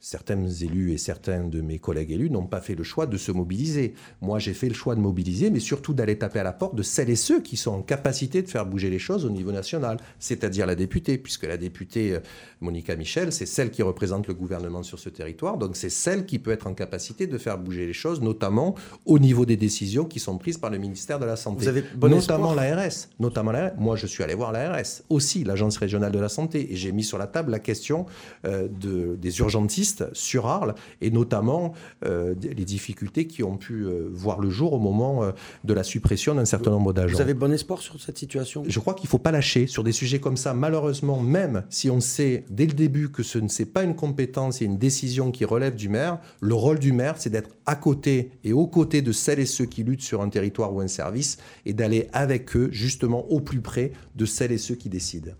certains élus et certains de mes collègues élus n'ont pas fait le choix de se mobiliser. Moi, j'ai fait le choix de mobiliser, mais surtout d'aller taper à la porte de celles et ceux qui sont en capacité de faire bouger les choses au niveau national, c'est-à-dire la députée, puisque la députée euh, Monica Michel, c'est celle qui représente le gouvernement sur ce territoire, donc c'est celle qui peut être en capacité de faire bouger les choses, notamment au niveau des décisions qui sont prises par le ministère de la Santé. Vous avez bon notamment l'ARS, notamment l'ARS. Moi, je suis allé voir l'ARS, aussi l'Agence régionale de la santé, et j'ai mis sur la table la question euh, de, des urgentistes sur Arles, et notamment euh, les difficultés qui ont pu euh, voir le jour au moment euh, de la suppression d'un certain nombre d'agents. Vous avez bon espoir sur cette situation? Je crois qu'il ne faut pas lâcher sur des sujets comme ça. Malheureusement, même si on sait dès le début que ce ne c'est pas une compétence et une décision qui relève du maire, le rôle du maire, c'est d'être à côté et aux côtés de celles et ceux qui luttent sur un territoire ou un service et d'aller avec eux justement au plus près de celles et ceux qui décident.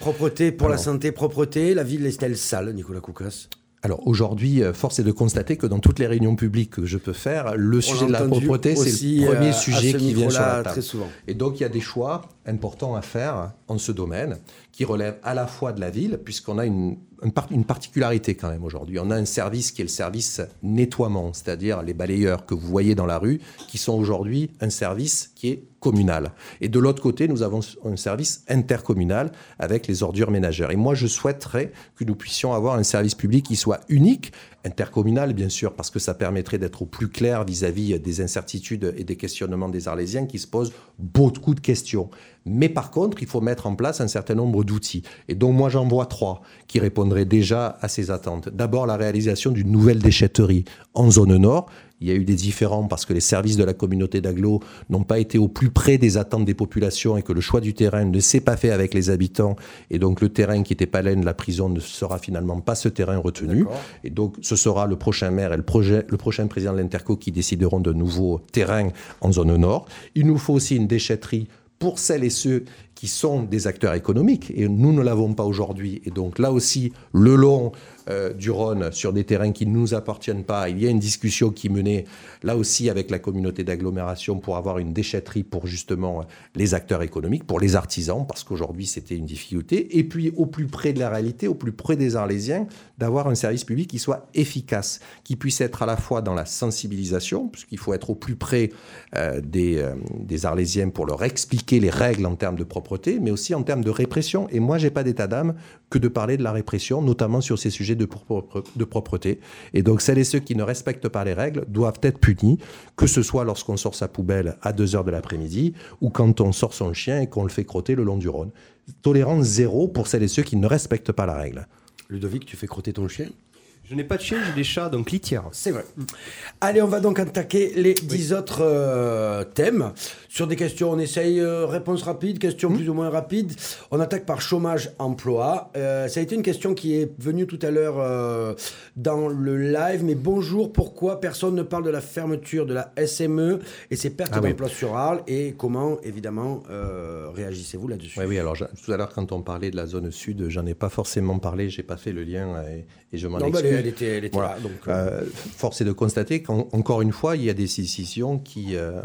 Propreté pour la santé, propreté. La ville est-elle sale, Nicolas Koukas? Alors aujourd'hui, euh, force est de constater que dans toutes les réunions publiques que je peux faire, le On sujet de la propreté, c'est le premier euh, sujet qui vient sur la table. Très souvent. Et donc, il y a des choix important à faire en ce domaine, qui relève à la fois de la ville, puisqu'on a une, une, particularité quand même aujourd'hui. On a un service qui est le service nettoiement, c'est-à-dire les balayeurs que vous voyez dans la rue, qui sont aujourd'hui un service qui est communal. Et de l'autre côté, nous avons un service intercommunal avec les ordures ménagères. Et moi, je souhaiterais que nous puissions avoir un service public qui soit unique, intercommunal bien sûr, parce que ça permettrait d'être au plus clair vis-à-vis des incertitudes et des questionnements des Arlésiens qui se posent beaucoup de questions. Mais par contre, il faut mettre en place un certain nombre d'outils. Et donc moi, j'en vois trois qui répondraient déjà à ces attentes. D'abord, la réalisation d'une nouvelle déchetterie en zone nord il y a eu des différends parce que les services de la communauté d'agglo n'ont pas été au plus près des attentes des populations et que le choix du terrain ne s'est pas fait avec les habitants. Et donc le terrain qui était pas laine de la prison ne sera finalement pas ce terrain retenu. Et donc ce sera le prochain maire et le, projet, le prochain président de l'Interco qui décideront de nouveaux terrains en zone nord. Il nous faut aussi une déchetterie pour celles et ceux qui sont des acteurs économiques, et nous ne l'avons pas aujourd'hui. Et donc là aussi, le long euh, du Rhône sur des terrains qui ne nous appartiennent pas. Il y a une discussion qui menait là aussi avec la communauté d'agglomération pour avoir une déchetterie pour justement les acteurs économiques, pour les artisans, parce qu'aujourd'hui c'était une difficulté. Et puis au plus près de la réalité, au plus près des Arlésiens, d'avoir un service public qui soit efficace, qui puisse être à la fois dans la sensibilisation, puisqu'il faut être au plus près euh, des, euh, des Arlésiens pour leur expliquer les règles en termes de propreté, mais aussi en termes de répression. Et moi, j'ai pas d'état d'âme que de parler de la répression, notamment sur ces sujets de, de propreté. Et donc, celles et ceux qui ne respectent pas les règles doivent être punis, que ce soit lorsqu'on sort sa poubelle à 2 heures de l'après-midi ou quand on sort son chien et qu'on le fait crotter le long du Rhône. Tolérance zéro pour celles et ceux qui ne respectent pas la règle. Ludovic, tu fais crotter ton chien? Je n'ai pas de chien, j'ai des chats, donc litière. C'est vrai. Allez, on va donc attaquer les dix autres euh, thèmes. Sur des questions, on essaye euh, réponse rapide, questions hmm. plus ou moins rapides. On attaque par chômage-emploi. Euh, ça a été une question qui est venue tout à l'heure dans le live. Mais bonjour, pourquoi personne ne parle de la fermeture de la SME et ses pertes ah d'emploi sur Arles Et comment, évidemment, réagissez-vous là-dessus? Oui, oui, alors tout à l'heure, quand on parlait de la zone sud, j'en ai pas forcément parlé, j'ai pas fait le lien et, et je m'en excuse elle était, là. Donc, euh. Euh, force est de constater qu'encore une fois, il y a des décisions qui, euh,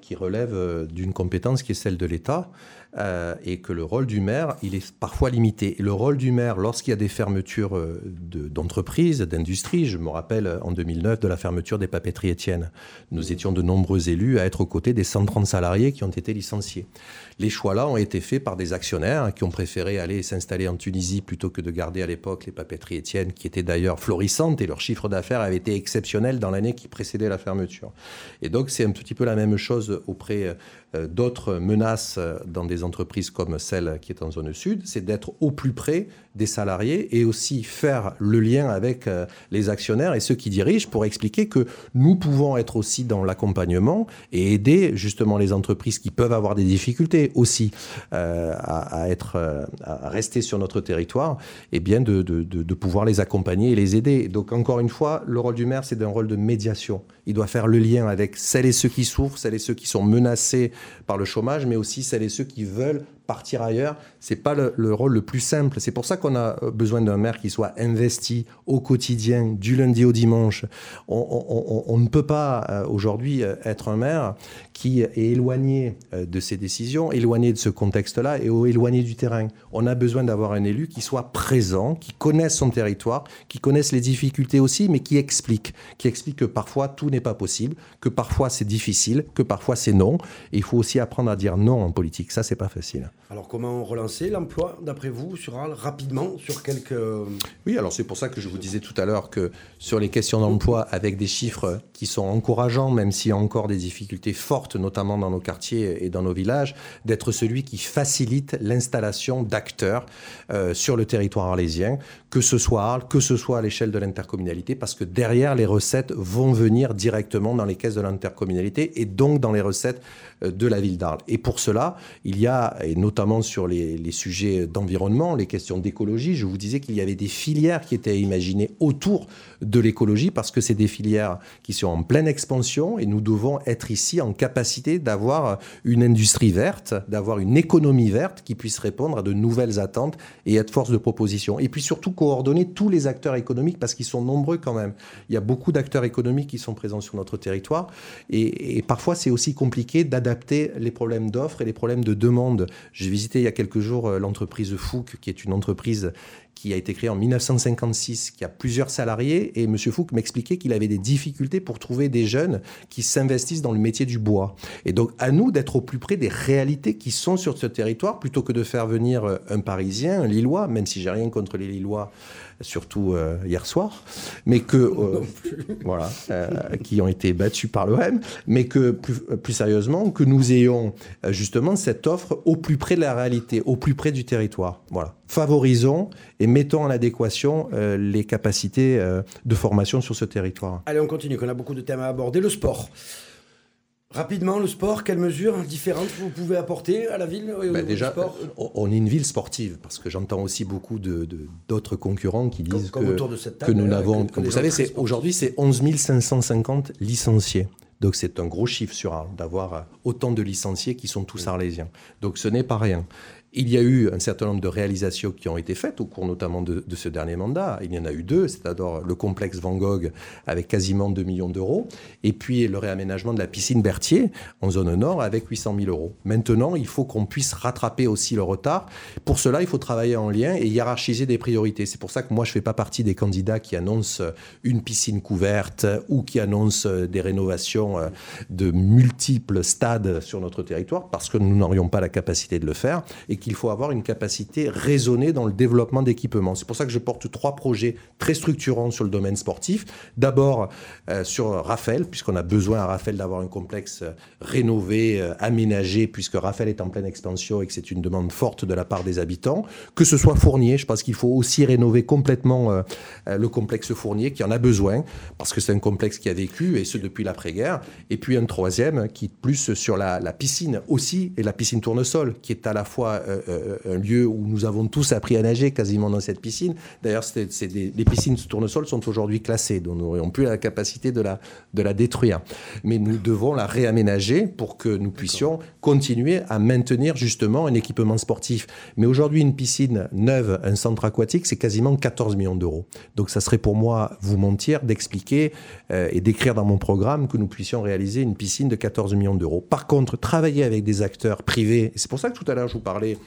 qui relèvent d'une compétence qui est celle de l'État. Euh, et que le rôle du maire, il est parfois limité. Le rôle du maire, lorsqu'il y a des fermetures euh, d'entreprises, d'industries, je me rappelle euh, en 2009 de la fermeture des papeteries Étienne, nous étions de nombreux élus à être aux côtés des 130 salariés qui ont été licenciés. Les choix-là ont été faits par des actionnaires qui ont préféré aller s'installer en Tunisie plutôt que de garder à l'époque les papeteries Étienne, qui étaient d'ailleurs florissantes et leur chiffre d'affaires avait été exceptionnel dans l'année qui précédait la fermeture. Et donc c'est un petit peu la même chose auprès d'autres menaces dans des entreprises comme celle qui est en zone sud, c'est d'être au plus près des salariés et aussi faire le lien avec euh, les actionnaires et ceux qui dirigent pour expliquer que nous pouvons être aussi dans l'accompagnement et aider justement les entreprises qui peuvent avoir des difficultés aussi euh, à, être, rester sur notre territoire et bien de, de, de pouvoir les accompagner et les aider. Donc encore une fois, le rôle du maire, c'est un rôle de médiation. Il doit faire le lien avec celles et ceux qui souffrent, celles et ceux qui sont menacés par le chômage, mais aussi celles et ceux qui veulent partir ailleurs, c'est pas le, rôle le plus simple. C'est pour ça qu'on a euh, besoin d'un maire qui soit investi au quotidien, du lundi au dimanche. On, ne peut pas euh, aujourd'hui euh, être un maire qui est éloigné de ses décisions, éloigné de ce contexte-là et éloigné du terrain. On a besoin d'avoir un élu qui soit présent, qui connaisse son territoire, qui connaisse les difficultés aussi, mais qui explique, qui explique que parfois tout n'est pas possible, que parfois c'est difficile, que parfois c'est non. Et il faut aussi apprendre à dire non en politique. Ça, c'est pas facile. Alors comment relancer l'emploi, d'après vous, sur rapidement, sur quelques... Oui, alors c'est pour ça que je vous disais tout à l'heure que sur les questions d'emploi, avec des chiffres qui sont encourageants, même s'il y a encore des difficultés fortes, notamment dans nos quartiers et dans nos villages, d'être celui qui facilite l'installation d'acteurs euh, sur le territoire arlésien, que ce soit Arles, que ce soit à l'échelle de l'intercommunalité, parce que derrière, les recettes vont venir directement dans les caisses de l'intercommunalité et donc dans les recettes de la ville d'Arles. Et pour cela, il y a, et notamment sur les, sujets d'environnement, les questions d'écologie. Je vous disais qu'il y avait des filières qui étaient imaginées autour de l'écologie parce que c'est des filières qui sont en pleine expansion et nous devons être ici en capacité d'avoir une industrie verte, d'avoir une économie verte qui puisse répondre à de nouvelles attentes et être force de proposition. Et puis surtout coordonner tous les acteurs économiques parce qu'ils sont nombreux quand même. Il y a beaucoup d'acteurs économiques qui sont présents sur notre territoire et parfois c'est aussi compliqué d'adapter les problèmes d'offres et les problèmes de demande. J'ai visité il y a quelques jours euh, l'entreprise Fouque qui est une entreprise qui a été créé en 1956, qui a plusieurs salariés. Et M. Fouque m'expliquait qu'il avait des difficultés pour trouver des jeunes qui s'investissent dans le métier du bois. Et donc, à nous d'être au plus près des réalités qui sont sur ce territoire, plutôt que de faire venir euh, un Parisien, un Lillois, même si j'ai rien contre les Lillois, surtout euh, hier soir, mais que euh, voilà, euh, qui ont été battus par l'OM, mais que plus, plus, sérieusement que nous ayons justement cette offre au plus près de la réalité, au plus près du territoire. Voilà, favorisons et mettons en adéquation les capacités de formation sur ce territoire. Allez, on continue. On a beaucoup de thèmes à aborder. Le sport. Rapidement, le sport, quelles mesures différentes vous pouvez apporter à la ville au ben déjà, sport on est une ville sportive parce que j'entends aussi beaucoup de, d'autres concurrents qui disent comme, comme que, table, que nous euh, n'avons. que- que Vous savez, aujourd'hui, c'est 11 550 licenciés. Donc c'est un gros chiffre sur Arles d'avoir euh, autant de licenciés qui sont tous arlésiens. Donc ce n'est pas rien. Il y a eu un certain nombre de réalisations qui ont été faites au cours notamment de, ce dernier mandat. Il y en a eu deux, c'est-à-dire le complexe Van Gogh avec quasiment 2 millions d'euros, et puis le réaménagement de la piscine Berthier en zone nord avec 800 000 euros. Maintenant, il faut qu'on puisse rattraper aussi le retard. Pour cela, il faut travailler en lien et hiérarchiser des priorités. C'est pour ça que moi, je ne fais pas partie des candidats qui annoncent une piscine couverte ou qui annoncent des rénovations euh, de multiples stades sur notre territoire, parce que nous n'aurions pas la capacité de le faire qu'il faut avoir une capacité raisonnée dans le développement d'équipements. C'est pour ça que je porte trois projets très structurants sur le domaine sportif. D'abord euh, sur Raphaël, puisqu'on a besoin à Raphaël d'avoir un complexe euh, rénové, euh, aménagé, puisque Raphaël est en pleine expansion et que c'est une demande forte de la part des habitants. Que ce soit Fournier, je pense qu'il faut aussi rénover complètement le complexe Fournier, qui en a besoin, parce que c'est un complexe qui a vécu, et ce depuis l'après-guerre. Et puis un troisième qui est plus sur la piscine aussi, et la piscine tournesol, qui est à la fois euh, euh, un lieu où nous avons tous appris à nager quasiment dans cette piscine. D'ailleurs, c'est, des, les piscines tournesol sont aujourd'hui classées, donc nous n'aurions plus la capacité de la, de la détruire. Mais nous devons la réaménager pour que nous puissions continuer à maintenir justement un équipement sportif. Mais aujourd'hui, une piscine neuve, un centre aquatique, c'est quasiment 14 millions d'euros. Donc ça serait pour moi vous mentir d'expliquer euh, et d'écrire dans mon programme que nous puissions réaliser une piscine de 14 millions d'euros. Par contre, travailler avec des acteurs privés, c'est pour ça que tout à l'heure je vous parlais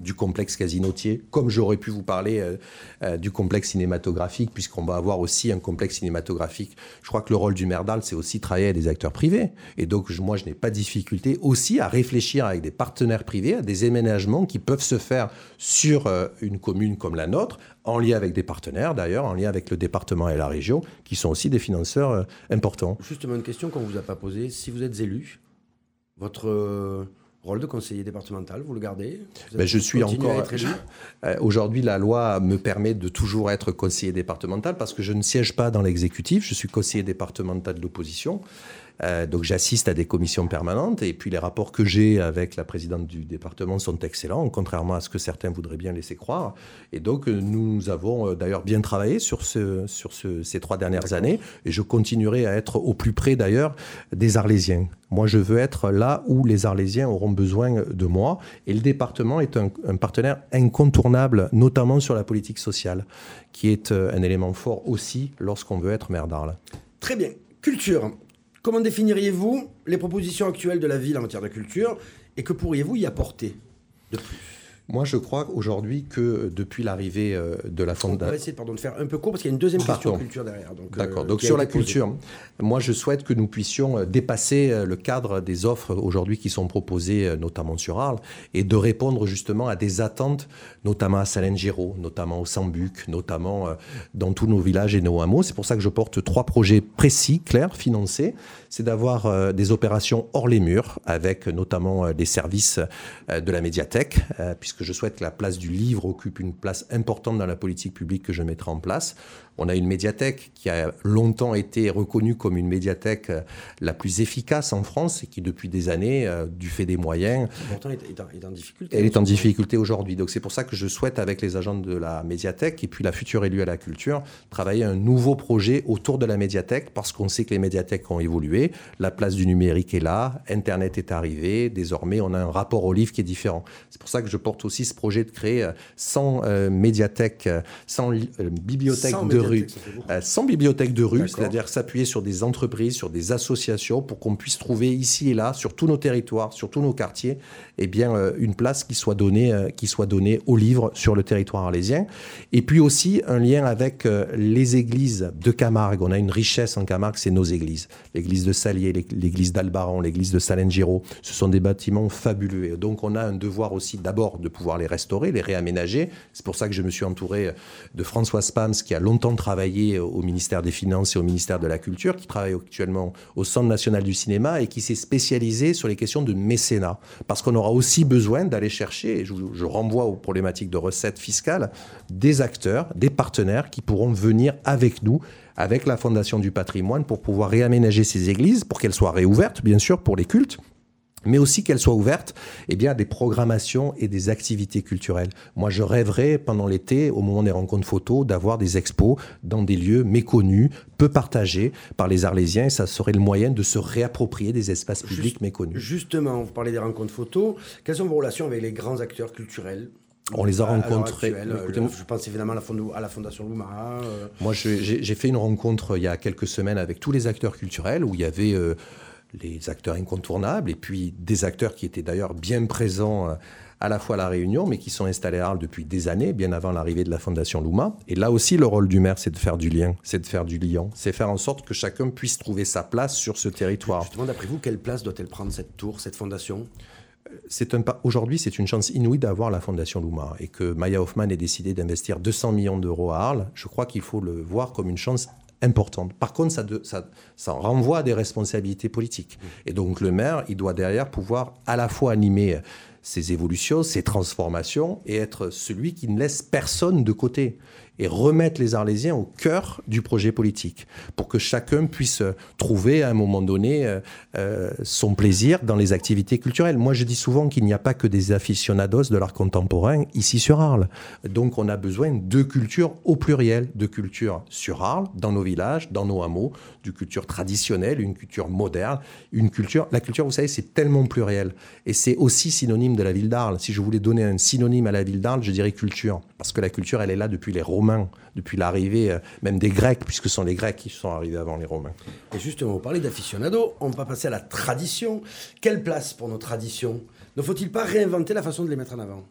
du complexe casinotier, comme j'aurais pu vous parler euh, euh, du complexe cinématographique, puisqu'on va avoir aussi un complexe cinématographique. Je crois que le rôle du d'Arles, c'est aussi travailler avec des acteurs privés. Et donc, moi, je n'ai pas de difficulté aussi à réfléchir avec des partenaires privés à des aménagements qui peuvent se faire sur euh, une commune comme la nôtre, en lien avec des partenaires d'ailleurs, en lien avec le département et la région, qui sont aussi des financeurs importants. Justement, une question qu'on ne vous a pas posée. Si vous êtes élu, votre rôle de conseiller départemental, vous le gardez? Vous Ben, je suis encore. Euh, Aujourd'hui, la loi me permet de toujours être conseiller départemental parce que je ne siège pas dans l'exécutif. Je suis conseiller départemental de l'opposition. Euh, donc j'assiste à des commissions permanentes et puis les rapports que j'ai avec la présidente du département sont excellents, contrairement à ce que certains voudraient bien laisser croire. Et donc euh, nous avons euh, d'ailleurs bien travaillé sur, ce, sur ce- ces trois dernières années et je continuerai à être au plus près d'ailleurs des Arlésiens. Moi, je veux être là où les Arlésiens auront besoin de moi. Et le département est un, un partenaire incontournable, notamment sur la politique sociale, qui est un élément fort aussi lorsqu'on veut être maire d'Arles. Très bien. Culture. Comment définiriez-vous les propositions actuelles de la ville en matière de culture et que pourriez-vous y apporter de plus? Moi, je crois aujourd'hui que euh, depuis l'arrivée euh, de la On va fondation... essayer pardon, de faire un peu court parce qu'il y a une deuxième question Pardon. culture derrière. Donc, D'accord. euh, Donc sur la culture, moi je souhaite que nous puissions euh, dépasser euh, le cadre des offres aujourd'hui qui sont proposées, euh, notamment sur Arles, et de répondre justement à des attentes, notamment à Salengero, notamment au Sambuc, notamment euh, dans tous nos villages et nos hameaux. C'est pour ça que je porte trois projets précis, clairs, financés. C'est d'avoir euh, des opérations hors les murs, avec notamment euh, des services euh, de la médiathèque, euh, puisque que je souhaite que la place du livre occupe une place importante dans la politique publique que je mettrai en place. On a une médiathèque qui a longtemps été reconnue comme une médiathèque euh, la plus efficace en France et qui, depuis des années, euh, du fait des moyens, est, en, est en difficulté. elle est en difficulté aujourd'hui. Donc c'est pour ça que je souhaite, avec les agents de la médiathèque et puis la future élue à la culture, travailler un nouveau projet autour de la médiathèque parce qu'on sait que les médiathèques ont évolué, la place du numérique est là, Internet est arrivé, désormais on a un rapport au livre qui est différent. C'est pour ça que je porte aussi ce projet de créer 100 euh, médiathèques, 100 euh, bibliothèques 100 de rue, euh, 100 bibliothèques de rue, c'est-à-dire s'appuyer sur des entreprises, sur des associations pour qu'on puisse trouver ici et là, sur tous nos territoires, sur tous nos quartiers, eh bien, euh, une place qui soit donnée, euh, qui soit donnée aux livres sur le territoire arlésien. Et puis aussi un lien avec les églises de Camargue. On a une richesse en Camargue, c'est nos églises. L'église de Salier, l'ég- l'église d'Albaran, l'église de Salengiro. Ce sont des bâtiments fabuleux. Et donc on a un devoir aussi d'abord de pouvoir les restaurer, les réaménager. C'est pour ça que je me suis entouré de François Spams, qui a longtemps travaillé au ministère des Finances et au ministère de la Culture, qui travaille actuellement au Centre national du cinéma et qui s'est spécialisé sur les questions de mécénat. Parce qu'on aura aussi besoin d'aller chercher, et je, je renvoie aux problématiques de recettes fiscales, des acteurs, des partenaires qui pourront venir avec nous avec la Fondation du patrimoine pour pouvoir réaménager ces églises, pour qu'elles soient réouvertes, bien sûr, pour les cultes, mais aussi qu'elles soient ouvertes eh bien, à des programmations et des activités culturelles. Moi, je rêverais, pendant l'été, au moment des rencontres photos, d'avoir des expos dans des lieux méconnus, peu partagés par les Arlésiens, et ça serait le moyen de se réapproprier des espaces publics méconnus. Justement, vous parlez des rencontres photos. Quelles sont vos relations avec les grands acteurs culturels? On les a rencontrés. Écoutez, Euh, Je pense évidemment à la, Fondo- à la Fondation Loumara. euh, Moi, j'ai fait une rencontre il y a quelques semaines avec tous les acteurs culturels où il y avait euh, les acteurs incontournables et puis des acteurs qui étaient d'ailleurs bien présents euh, à la fois à La Réunion, mais qui sont installés à Arles depuis des années, bien avant l'arrivée de la Fondation Louma. Et là aussi, le rôle du maire, c'est de faire du lien, c'est de faire du lien, c'est faire en sorte que chacun puisse trouver sa place sur ce territoire. Justement, d'après vous, quelle place doit-elle prendre cette tour, cette fondation? C'est un pas- aujourd'hui, c'est une chance inouïe d'avoir la Fondation Louma et que Maya Hoffman ait décidé d'investir 200 millions d'euros à Arles. Je crois qu'il faut le voir comme une chance importante. Par contre, ça, de- ça, ça renvoie à des responsabilités politiques. Et donc, le maire, il doit derrière pouvoir à la fois animer ces évolutions, ces transformations et être celui qui ne laisse personne de côté et remettre les Arlésiens au cœur du projet politique pour que chacun puisse trouver à un moment donné euh, euh, son plaisir dans les activités culturelles. Moi, je dis souvent qu'il n'y a pas que des aficionados de l'art contemporain ici sur Arles. Donc, on a besoin de culture au pluriel, de culture sur Arles, dans nos villages, dans nos hameaux, culture traditionnelle, une culture moderne, une culture. La culture, vous savez, c'est tellement pluriel et c'est aussi synonyme de la ville d'Arles. Si je voulais donner un synonyme à la ville d'Arles, je dirais culture, parce que la culture, elle est là depuis les Romains, depuis l'arrivée euh, même des Grecs, puisque ce sont les Grecs qui sont arrivés avant les Romains. Et justement, vous parlez d'aficionado, on va passer à la tradition. Quelle place pour nos traditions? Ne faut-il pas réinventer la façon de les mettre en avant?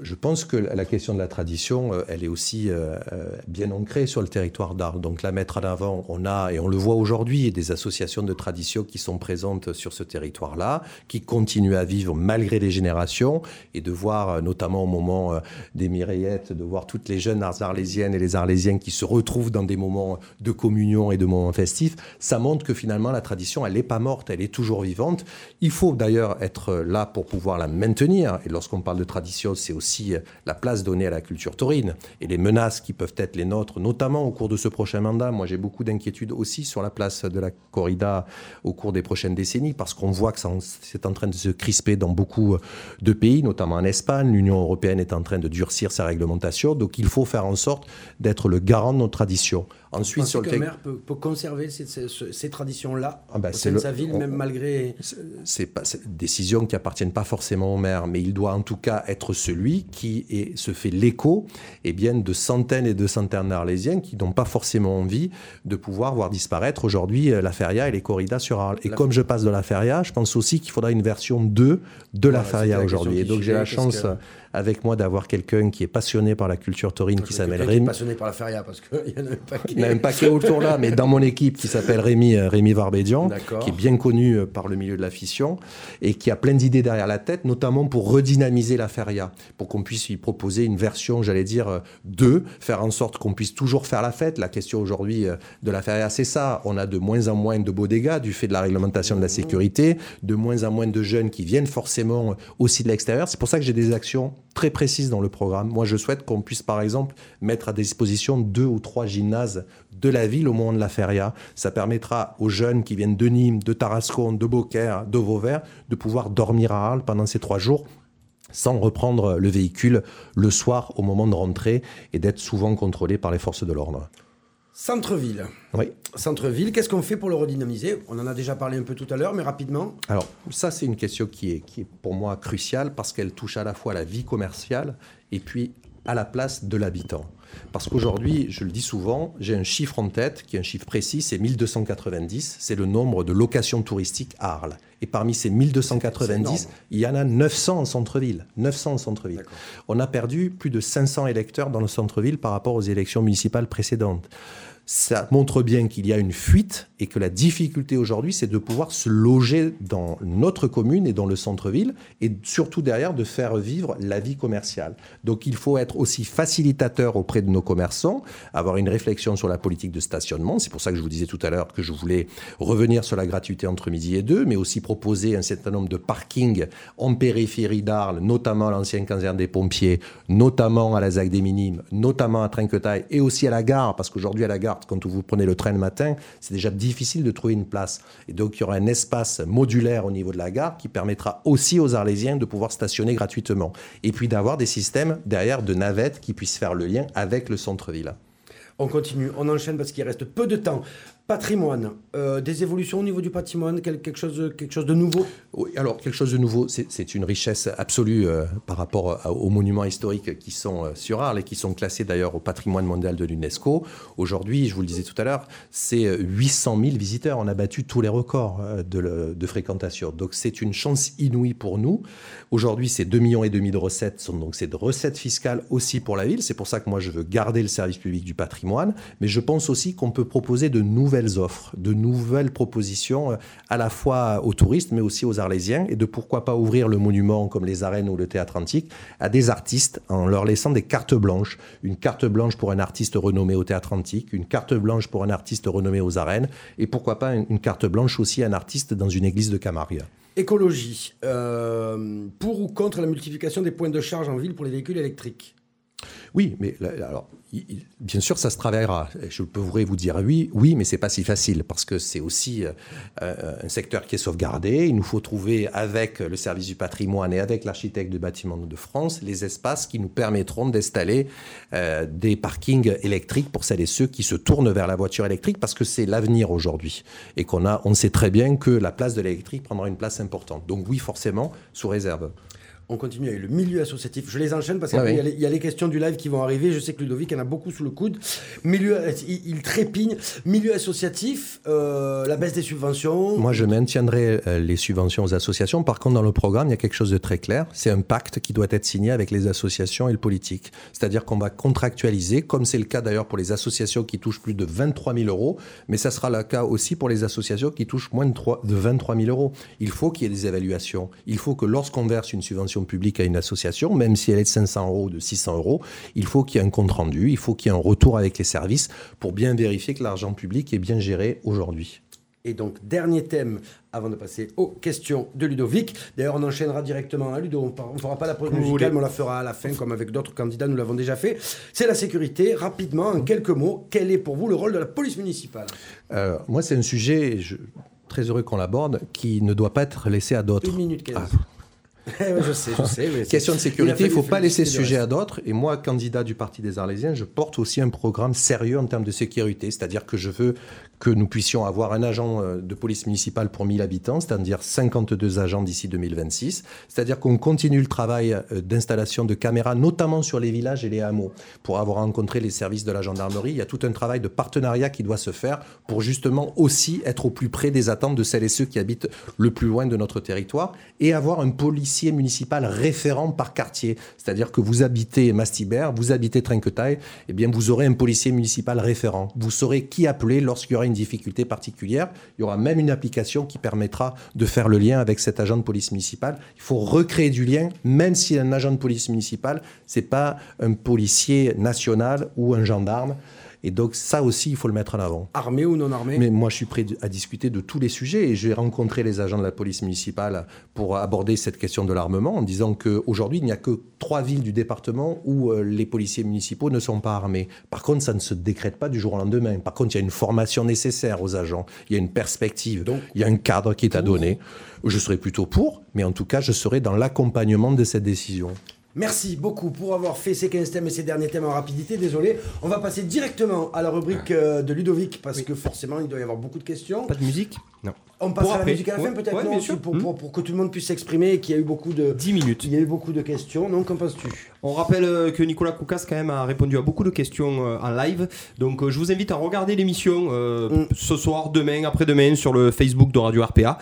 Je pense que la question de la tradition, euh, elle est aussi euh, euh, bien ancrée sur le territoire d'Arles. Donc la mettre en avant, on a, et on le voit aujourd'hui, des associations de tradition qui sont présentes sur ce territoire-là, qui continuent à vivre malgré les générations, et de voir, notamment au moment des Mireillettes, de voir toutes les jeunes arlésiennes et les arlésiens qui se retrouvent dans des moments de communion et de moments festifs, ça montre que finalement la tradition, elle n'est pas morte, elle est toujours vivante. Il faut d'ailleurs être là pour pouvoir la maintenir. Et lorsqu'on parle de tradition, c'est aussi euh, la place donnée à la culture taurine et les menaces qui peuvent être les nôtres, notamment au cours de ce prochain mandat. Moi, j'ai beaucoup d'inquiétudes aussi sur la place de la corrida au cours des prochaines décennies parce qu'on voit que c'est en train de se crisper dans beaucoup euh, de pays, notamment en Espagne. L'Union européenne est en train de durcir sa réglementation. Donc, il faut faire en sorte d'être le garant de nos traditions. Ensuite, sur le maire peut, peut conserver ces, ces- ces traditions-là Ah bah, c'est sa ville, on- même malgré... c'est pas décisions qui appartiennent pas forcément au maire, mais il doit en tout cas être celui qui est- se fait l'écho eh bien de centaines et de centaines d'Arlésiens qui n'ont pas forcément envie de pouvoir voir disparaître aujourd'hui euh, la feria et les corridas sur Arles. Et La- comme je passe de la feria, je pense aussi qu'il faudra une version 2 de la Voilà, feria aujourd'hui. Et donc j'ai la chance que- avec moi d'avoir quelqu'un qui est passionné par la culture taurine, qui s'appelle Rémi. Rémi. passionné par la feria parce qu'il y en a un paquet. Il y en a un paquet autour là, mais dans mon équipe qui s'appelle Rémi, euh, Rémi Varbédian, qui est bien connu euh, par le milieu de la fission et qui a plein d'idées derrière la tête, notamment pour redynamiser la feria, pour qu'on puisse lui proposer une version, j'allais dire, euh, 2, faire en sorte qu'on puisse toujours faire la fête. La question aujourd'hui euh, de la feria, c'est ça. On a de moins en moins de beaux dégâts du fait de la réglementation de la sécurité, de moins en moins de jeunes qui viennent forcément euh, aussi de l'extérieur. C'est pour ça que j'ai des actions très précises dans le programme. Moi, je souhaite qu'on puisse, par exemple, mettre à disposition deux ou trois gymnases de la ville au moment de la feria. Ça permettra aux jeunes qui viennent de Nîmes, de Tarascon, de Beaucaire, de Vauvert, de pouvoir dormir à Arles pendant ces trois jours sans reprendre le véhicule le soir au moment de rentrer et d'être souvent contrôlé par les forces de l'ordre. Centre-ville. Oui. Centre-ville, qu'est-ce qu'on fait pour le redynamiser? On en a déjà parlé un peu tout à l'heure, mais rapidement. Alors, ça, c'est une question qui est, qui est pour moi cruciale parce qu'elle touche à la fois la vie commerciale et puis à la place de l'habitant. Parce qu'aujourd'hui, je le dis souvent, j'ai un chiffre en tête qui est un chiffre précis, c'est 1290, c'est le nombre de locations touristiques à Arles. Et parmi ces C'est 1290, énorme. il y en a 900 en centre-ville. 900 en centre-ville. On a perdu plus de 500 électeurs dans le centre-ville par rapport aux élections municipales précédentes. Ça montre bien qu'il y a une fuite et que la difficulté aujourd'hui, c'est de pouvoir se loger dans notre commune et dans le centre-ville et surtout derrière de faire vivre la vie commerciale. Donc il faut être aussi facilitateur auprès de nos commerçants, avoir une réflexion sur la politique de stationnement. C'est pour ça que je vous disais tout à l'heure que je voulais revenir sur la gratuité entre midi et deux, mais aussi proposer un certain nombre de parkings en périphérie d'Arles, notamment à l'ancienne caserne des pompiers, notamment à la ZAC des Minimes, notamment à Trinquetail et aussi à la gare, parce qu'aujourd'hui à la gare, quand vous prenez le train le matin, c'est déjà difficile de trouver une place. Et donc il y aura un espace modulaire au niveau de la gare qui permettra aussi aux Arlésiens de pouvoir stationner gratuitement. Et puis d'avoir des systèmes derrière de navettes qui puissent faire le lien avec le centre-ville. On continue, on enchaîne parce qu'il reste peu de temps. Patrimoine, euh, des évolutions au niveau du patrimoine, quel- quelque, chose, quelque chose de nouveau? Oui, alors quelque chose de nouveau, c'est une richesse absolue euh, par rapport aux monuments historiques qui sont euh, sur Arles et qui sont classés d'ailleurs au patrimoine mondial de l'UNESCO. Aujourd'hui, je vous le disais tout à l'heure, c'est euh, 800 000 visiteurs. On a battu tous les records euh, de, fréquentation. Donc c'est une chance inouïe pour nous. Aujourd'hui, c'est 2 millions et demi de recettes. sont- Donc c'est recettes fiscales aussi pour la ville. C'est pour ça que moi je veux garder le service public du patrimoine. Mais je pense aussi qu'on peut proposer de nouvelles offres, de nouvelles propositions euh, à la fois aux touristes, mais aussi aux Arlésiens, et de pourquoi pas ouvrir le monument comme les arènes ou le théâtre antique à des artistes en leur laissant des cartes blanches. Une carte blanche pour un artiste renommé au théâtre antique, une carte blanche pour un artiste renommé aux arènes, et pourquoi pas une carte blanche aussi à un artiste dans une église de Camargue. Écologie, euh, pour ou contre la multiplication des points de charge en ville pour les véhicules électriques? Oui, mais alors, bien sûr, ça se travaillera. Je pourrais vous dire oui, oui, mais c'est pas si facile parce que c'est aussi euh, euh, un secteur qui est sauvegardé. Il nous faut trouver avec le service du patrimoine et avec l'architecte de bâtiments de France les espaces qui nous permettront d'installer euh, des parkings électriques pour celles et ceux qui se tournent vers la voiture électrique parce que c'est l'avenir aujourd'hui et qu'on a, on sait très bien que la place de l'électrique prendra une place importante. Donc oui, forcément, sous réserve. On continue avec le milieu associatif. Je les enchaîne parce qu'il Ah oui. y, a les- il y a les questions du live qui vont arriver. Je sais que Ludovic en a beaucoup sous le coude. Milieu, il, il trépigne. Milieu associatif, euh, la baisse des subventions. Moi, je maintiendrai euh, les subventions aux associations. Par contre, dans le programme, il y a quelque chose de très clair. C'est un pacte qui doit être signé avec les associations et le politique. C'est-à-dire qu'on va contractualiser, comme c'est le cas d'ailleurs pour les associations qui touchent plus de 23 000 euros, mais ça sera le cas aussi pour les associations qui touchent moins de, 3 de 23 000 euros. Il faut qu'il y ait des évaluations. Il faut que lorsqu'on verse une subvention publique à une association, même si elle est de 500 euros ou de 600 euros, il faut qu'il y ait un compte rendu, il faut qu'il y ait un retour avec les services pour bien vérifier que l'argent public est bien géré aujourd'hui. Et donc, dernier thème avant de passer aux questions de Ludovic. D'ailleurs, on enchaînera directement à Ludo. On ne fera pas la pause musicale, mais on la fera à la fin, comme avec d'autres candidats, nous l'avons déjà fait. C'est la sécurité. Rapidement, en quelques mots, quel est pour vous le rôle de la police municipale? Euh, moi, c'est un sujet, je, très heureux qu'on l'aborde, qui ne doit pas être laissé à d'autres. Une minute quinze. Ah. Eh je sais, je Question de sécurité, il ne faut pas laisser ce sujet à d'autres. Et moi, candidat du Parti des Arlésiens, je porte aussi un programme sérieux en termes de sécurité. C'est-à-dire que je veux que nous puissions avoir un agent euh, de police municipale pour 1000 habitants, c'est-à-dire 52 agents d'ici 2026. C'est-à-dire qu'on continue le travail euh, d'installation de caméras, notamment sur les villages et les hameaux. Pour avoir rencontré les services de la gendarmerie, il y a tout un travail de partenariat qui doit se faire pour justement aussi être au plus près des attentes de celles et ceux qui habitent le plus loin de notre territoire et avoir un policier municipal référent par quartier. C'est-à-dire que vous habitez Mastibert, vous habitez Trinquetail, eh bien vous aurez un policier municipal référent. Vous saurez qui appeler lorsqu'il y aura difficulté particulière. Il y aura même une application qui permettra de faire le lien avec cet agent de police municipale. Il faut recréer du lien, même si un agent de police municipale, c'est pas un policier national ou un gendarme. Et donc ça aussi, il faut le mettre en avant. Armé ou non armé? Mais moi, je suis prêt à discuter de tous les sujets et j'ai rencontré les agents de la police municipale pour aborder cette question de l'armement en disant qu'aujourd'hui, il n'y a que trois villes du département où euh, les policiers municipaux ne sont pas armés. Par contre, ça ne se décrète pas du jour au lendemain. Par contre, il y a une formation nécessaire aux agents, il y a une perspective, Donc, il y a un cadre qui est à donner. Je serai plutôt pour, mais en tout cas, je serai dans l'accompagnement de cette décision. Merci beaucoup pour avoir fait ces 15 thèmes et ces derniers thèmes en rapidité. Désolé. On va passer directement à la rubrique euh, de Ludovic parce que forcément il doit y avoir beaucoup de questions. Pas de musique? Non. On passe à la musique à la fin peut-être ouais, pour, pour, pour, que tout le monde puisse s'exprimer et qu'il y a eu beaucoup de 10 minutes. Il y a eu beaucoup de questions. Donc qu'en penses-tu? On rappelle euh, que Nicolas Koukas quand même a répondu à beaucoup de questions euh, en live. Donc je vous invite à regarder l'émission mm. ce soir, demain, après-demain sur le Facebook de Radio RPA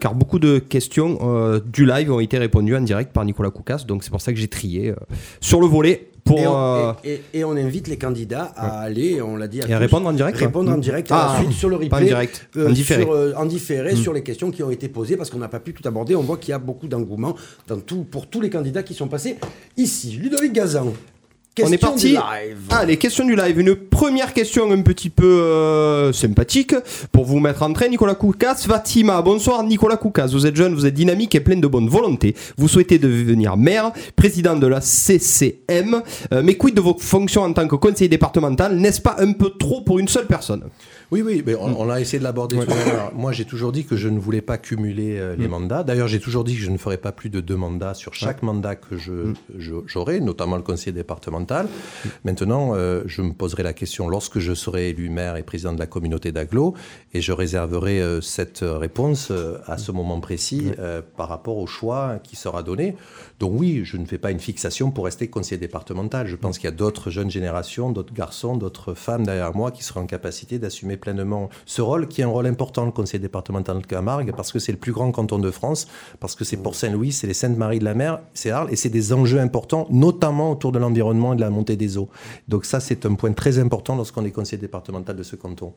car beaucoup de questions du live ont été répondues en direct par Nicolas Koukas. Donc c'est pour ça que j'ai trié sur le volet euh, et, on, invite les candidats à aller, on l'a dit, à, répondre en direct. Répondre en direct ah, ensuite sur le replay. en direct, euh, en différé. Sur, euh, en différé mm. sur les questions qui ont été posées parce qu'on n'a pas pu tout aborder. On voit qu'il y a beaucoup d'engouement pour tous les candidats qui sont passés ici. Ludovic Gazan on est parti. Ah, les questions du live. Une première question un petit peu euh, sympathique pour vous mettre en train. Nicolas Koukas, Fatima. Bonsoir Nicolas Koukas. Vous êtes jeune, vous êtes dynamique et plein de bonne volonté. Vous souhaitez devenir maire, président de la CCM. Euh, mais quid de vos fonctions en tant que conseiller départemental? N'est-ce pas un peu trop pour une seule personne? Oui, oui, mais on, a essayé de l'aborder tout à l'heure. Moi, j'ai toujours dit que je ne voulais pas cumuler euh, les mm. mandats. D'ailleurs, j'ai toujours dit que je ne ferais pas plus de deux mandats sur chaque mandat que mm. je, j'aurai, notamment le conseiller départemental. Mm. Maintenant, euh, je me poserai la question lorsque je serai élu maire et président de la communauté d'Aglo, et je réserverai euh, cette réponse à ce moment précis par rapport au choix qui sera donné. Donc oui, je ne fais pas une fixation pour rester conseiller départemental. Je pense qu'il y a d'autres jeunes générations, d'autres garçons, d'autres femmes derrière moi qui seront en capacité d'assumer pleinement ce rôle, qui est un rôle important, le conseil départemental de Camargue, parce que c'est le plus grand canton de France, parce que c'est pour Saint-Louis, c'est les Saintes-Maries de la Mer, c'est Arles, et c'est des enjeux importants, notamment autour de l'environnement et de la montée des eaux. Donc ça, c'est un point très important lorsqu'on est conseiller départemental de ce canton.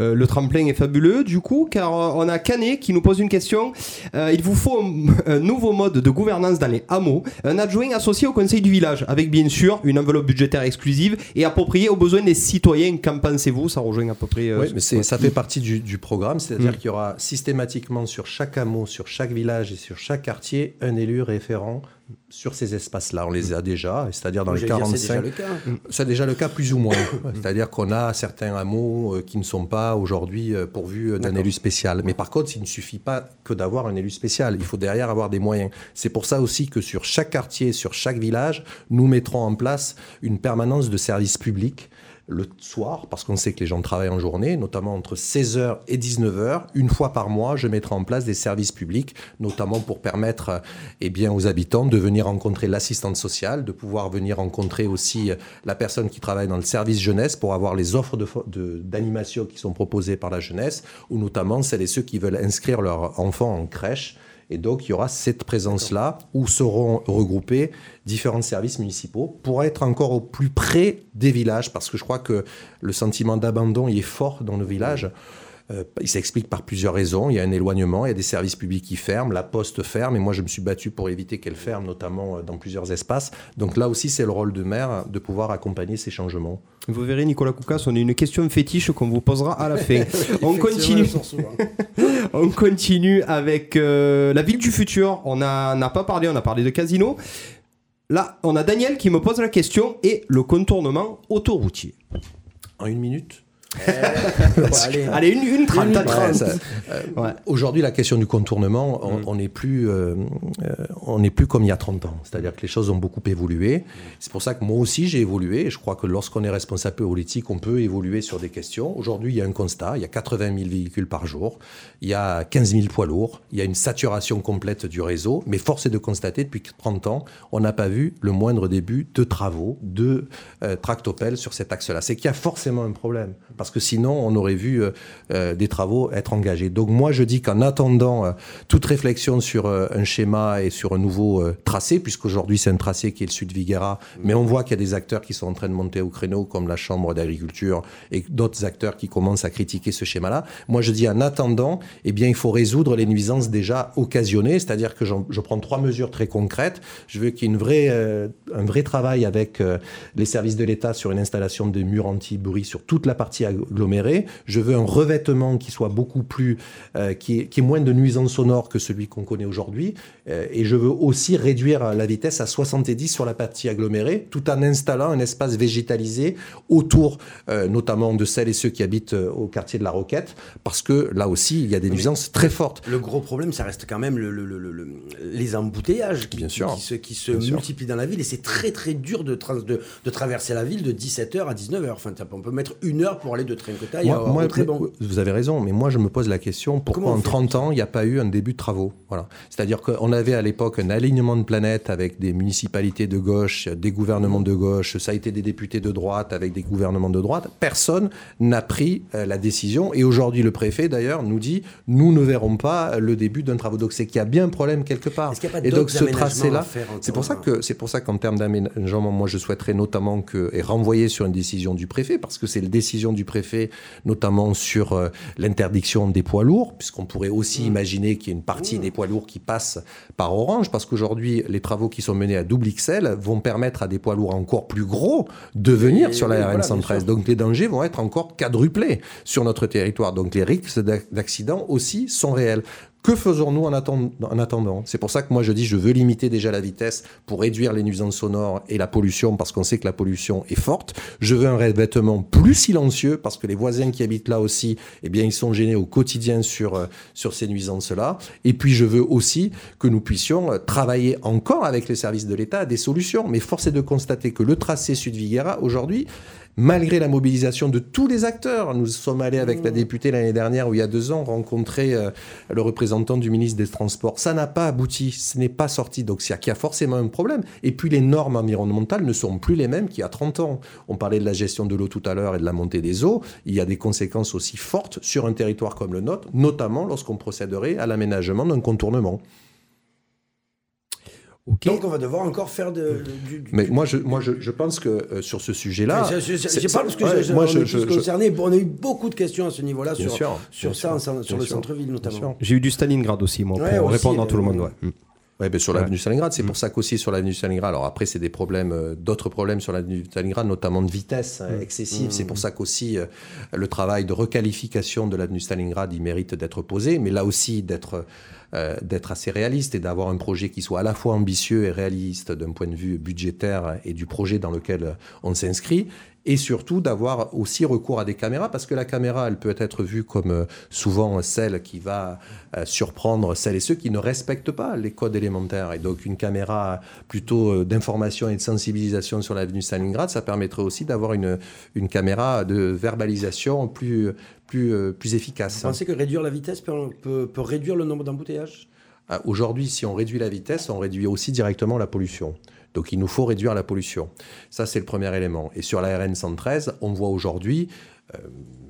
Euh, le tremplin est fabuleux du coup car euh, on a Canet qui nous pose une question. Euh, il vous faut un, nouveau mode de gouvernance dans les hameaux, un adjoint associé au conseil du village avec bien sûr une enveloppe budgétaire exclusive et appropriée aux besoins des citoyens. Qu'en pensez-vous? Ça rejoint à peu près. oui, mais ça fait partie du, programme, c'est-à-dire mm. qu'il y aura systématiquement sur chaque hameau, sur chaque village et sur chaque quartier un élu référent sur ces espaces-là. On les a déjà, c'est-à-dire dans les 45. C'est déjà le cas. C'est déjà le cas plus ou moins. c'est-à-dire qu'on a certains hameaux euh, qui ne sont pas aujourd'hui euh, pourvus d'un élu spécial. Mais par contre, il ne suffit pas que d'avoir un élu spécial. Il faut derrière avoir des moyens. C'est pour ça aussi que sur chaque quartier, sur chaque village, nous mettrons en place une permanence de services publics le soir, parce qu'on sait que les gens travaillent en journée, notamment entre 16h et 19h. Une fois par mois, je mettrai en place des services publics, notamment pour permettre eh bien, aux habitants de venir rencontrer l'assistante sociale, de pouvoir venir rencontrer aussi la personne qui travaille dans le service jeunesse pour avoir les offres d'animation de, qui sont proposées par la jeunesse, ou notamment celles et ceux qui veulent inscrire leurs enfants en crèche et donc, il y aura cette présence-là où seront regroupés différents services municipaux pour être encore au plus près des villages, parce que je crois que le sentiment d'abandon est fort dans nos villages. Euh, il s'explique par plusieurs raisons. Il y a un éloignement, il y a des services publics qui ferment, la poste ferme, et moi je me suis battu pour éviter qu'elle ferme, notamment euh, dans plusieurs espaces. Donc là aussi, c'est le rôle de maire de pouvoir accompagner ces changements. Vous verrez, Nicolas Koukas, on a une question fétiche qu'on vous posera à la fin. on continue. on continue avec euh, la ville du futur. On n'a pas parlé, on a parlé de casino. Là, on a Daniel qui me pose la question et le contournement autoroutier. En une minute Eh, allez. une, une trente. Euh, aujourd'hui, la question du contournement, on mm. n'est plus, euh, on n'est plus comme il y a 30 ans. C'est-à-dire que les choses ont beaucoup évolué. C'est pour ça que moi aussi j'ai évolué. Et je crois que lorsqu'on est responsable politique, on peut évoluer sur des questions. Aujourd'hui, il y a un constat. Il y a 80 000 véhicules par jour. Il y a 15 000 poids lourds. Il y a une saturation complète du réseau. Mais force est de constater, depuis 30 ans, on n'a pas vu le moindre début de travaux, de tractopelles sur cet axe-là. C'est qu'il y a forcément un problème parce que sinon on aurait vu euh, euh, des travaux être engagés. Donc moi je dis qu'en attendant euh, toute réflexion sur un schéma et sur un nouveau tracé, puisqu'aujourd'hui c'est un tracé qui est le sud Viguera, mais on voit qu'il y a des acteurs qui sont en train de monter au créneau, comme la Chambre d'agriculture et d'autres acteurs qui commencent à critiquer ce schéma-là. Moi je dis en attendant, eh bien il faut résoudre les nuisances déjà occasionnées, c'est-à-dire que je prends trois mesures très concrètes. Je veux qu'il y ait un vrai travail avec les services de l'État sur une installation de murs anti-bruit sur toute la partie aggloméré. Je veux un revêtement qui soit beaucoup plus, euh, qui, moins de nuisances sonores que celui qu'on connaît aujourd'hui. Euh, et je veux aussi réduire la vitesse à 70 sur la partie agglomérée, tout en installant un espace végétalisé autour, euh, notamment de celles et ceux qui habitent au quartier de la Roquette, parce que là aussi, il y a des nuisances très fortes. Le gros problème, ça reste quand même le, le, les embouteillages qui, Bien sûr. qui se, qui se multiplient dans la ville. Et c'est très très dur de, de, de, traverser la ville de 17h à 19h. Enfin, on peut mettre une heure pour aller de Trinquetaille moi, moi, très bon. Vous avez raison, mais moi je me pose la question pourquoi en 30 ans il n'y a pas eu un début de travaux? Voilà. C'est-à-dire qu'on avait à l'époque un alignement de planètes avec des municipalités de gauche, des gouvernements de gauche, ça a été des députés de droite avec des gouvernements de droite. Personne n'a pris euh, la décision et aujourd'hui le préfet d'ailleurs nous dit nous ne verrons pas le début d'un travaux. Donc c'est qu'il y a bien un problème quelque part. et donc ce tracé-là, c'est pour ça que c'est pour ça qu'en termes d'aménagement, moi je souhaiterais notamment que et renvoyer sur une décision du préfet parce que c'est la décision du préfet notamment sur euh, l'interdiction des poids lourds, puisqu'on pourrait aussi mmh. imaginer qu'il y ait une partie mmh. des poids lourds qui passent par Orange, parce qu'aujourd'hui, les travaux qui sont menés à double XL vont permettre à des poids lourds encore plus gros de venir sur la RN 113. Donc les dangers vont être encore quadruplés sur notre territoire. Donc les risques d'accident aussi sont réels. Que faisons-nous en, attendant? C'est pour ça que moi je dis je veux limiter déjà la vitesse pour réduire les nuisances sonores et la pollution parce qu'on sait que la pollution est forte. Je veux un revêtement plus silencieux parce que les voisins qui habitent là aussi, eh bien ils sont gênés au quotidien sur euh, sur ces nuisances-là. Et puis je veux aussi que nous puissions euh, travailler encore avec les services de l'État à des solutions. Mais force est de constater que le tracé Sud-Viguera aujourd'hui malgré la mobilisation de tous les acteurs. Nous sommes allés avec la mmh. députée l'année dernière, ou il y a deux ans, rencontrer euh, le représentant du ministre des Transports. Ça n'a pas abouti, ce n'est pas sorti. Donc il y a forcément un problème. Et puis les normes environnementales ne sont plus les mêmes qu'il y a 30 ans. On parlait de la gestion de l'eau tout à l'heure et de la montée des eaux. Il y a des conséquences aussi fortes sur un territoire comme le nôtre, notamment lorsqu'on procéderait à l'aménagement d'un contournement. Donc on va devoir encore faire de, du, Mais moi je, moi je, je pense que euh, sur ce sujet-là... Je sais pas parce que ouais, moi, je, je, concerné. on a eu beaucoup de questions à ce niveau-là sur, sûr, sur ça, sur le centre-ville notamment. J'ai eu du Stalingrad aussi, moi, pour répondre à tout le monde. Ouais. Mm. Oui, ben sur l'avenue Stalingrad, c'est mm. pour ça qu'aussi sur l'avenue Stalingrad, alors après c'est des problèmes, euh, d'autres problèmes sur l'avenue Stalingrad, notamment de vitesse hein, excessive. C'est pour ça qu'aussi euh, le travail de requalification de l'avenue Stalingrad, il mérite d'être posé, mais là aussi d'être euh, d'être assez réaliste et d'avoir un projet qui soit à la fois ambitieux et réaliste d'un point de vue budgétaire et du projet dans lequel on s'inscrit, et surtout d'avoir aussi recours à des caméras, parce que la caméra, elle peut être vue comme euh, souvent celle qui va euh, surprendre celles et ceux qui ne respectent pas les codes élémentaires. Et donc une caméra plutôt d'information et de sensibilisation sur l'avenue Stalingrad, ça permettrait aussi d'avoir une, une caméra de verbalisation plus, plus, euh, plus efficace. Vous pensez que réduire la vitesse peut, peut, réduire le nombre d'embouteillages? Ah, Aujourd'hui, si on réduit la vitesse, on réduit aussi directement la pollution. Donc il nous faut réduire la pollution. Ça, c'est le premier élément. Et sur la RN 113, on voit aujourd'hui euh,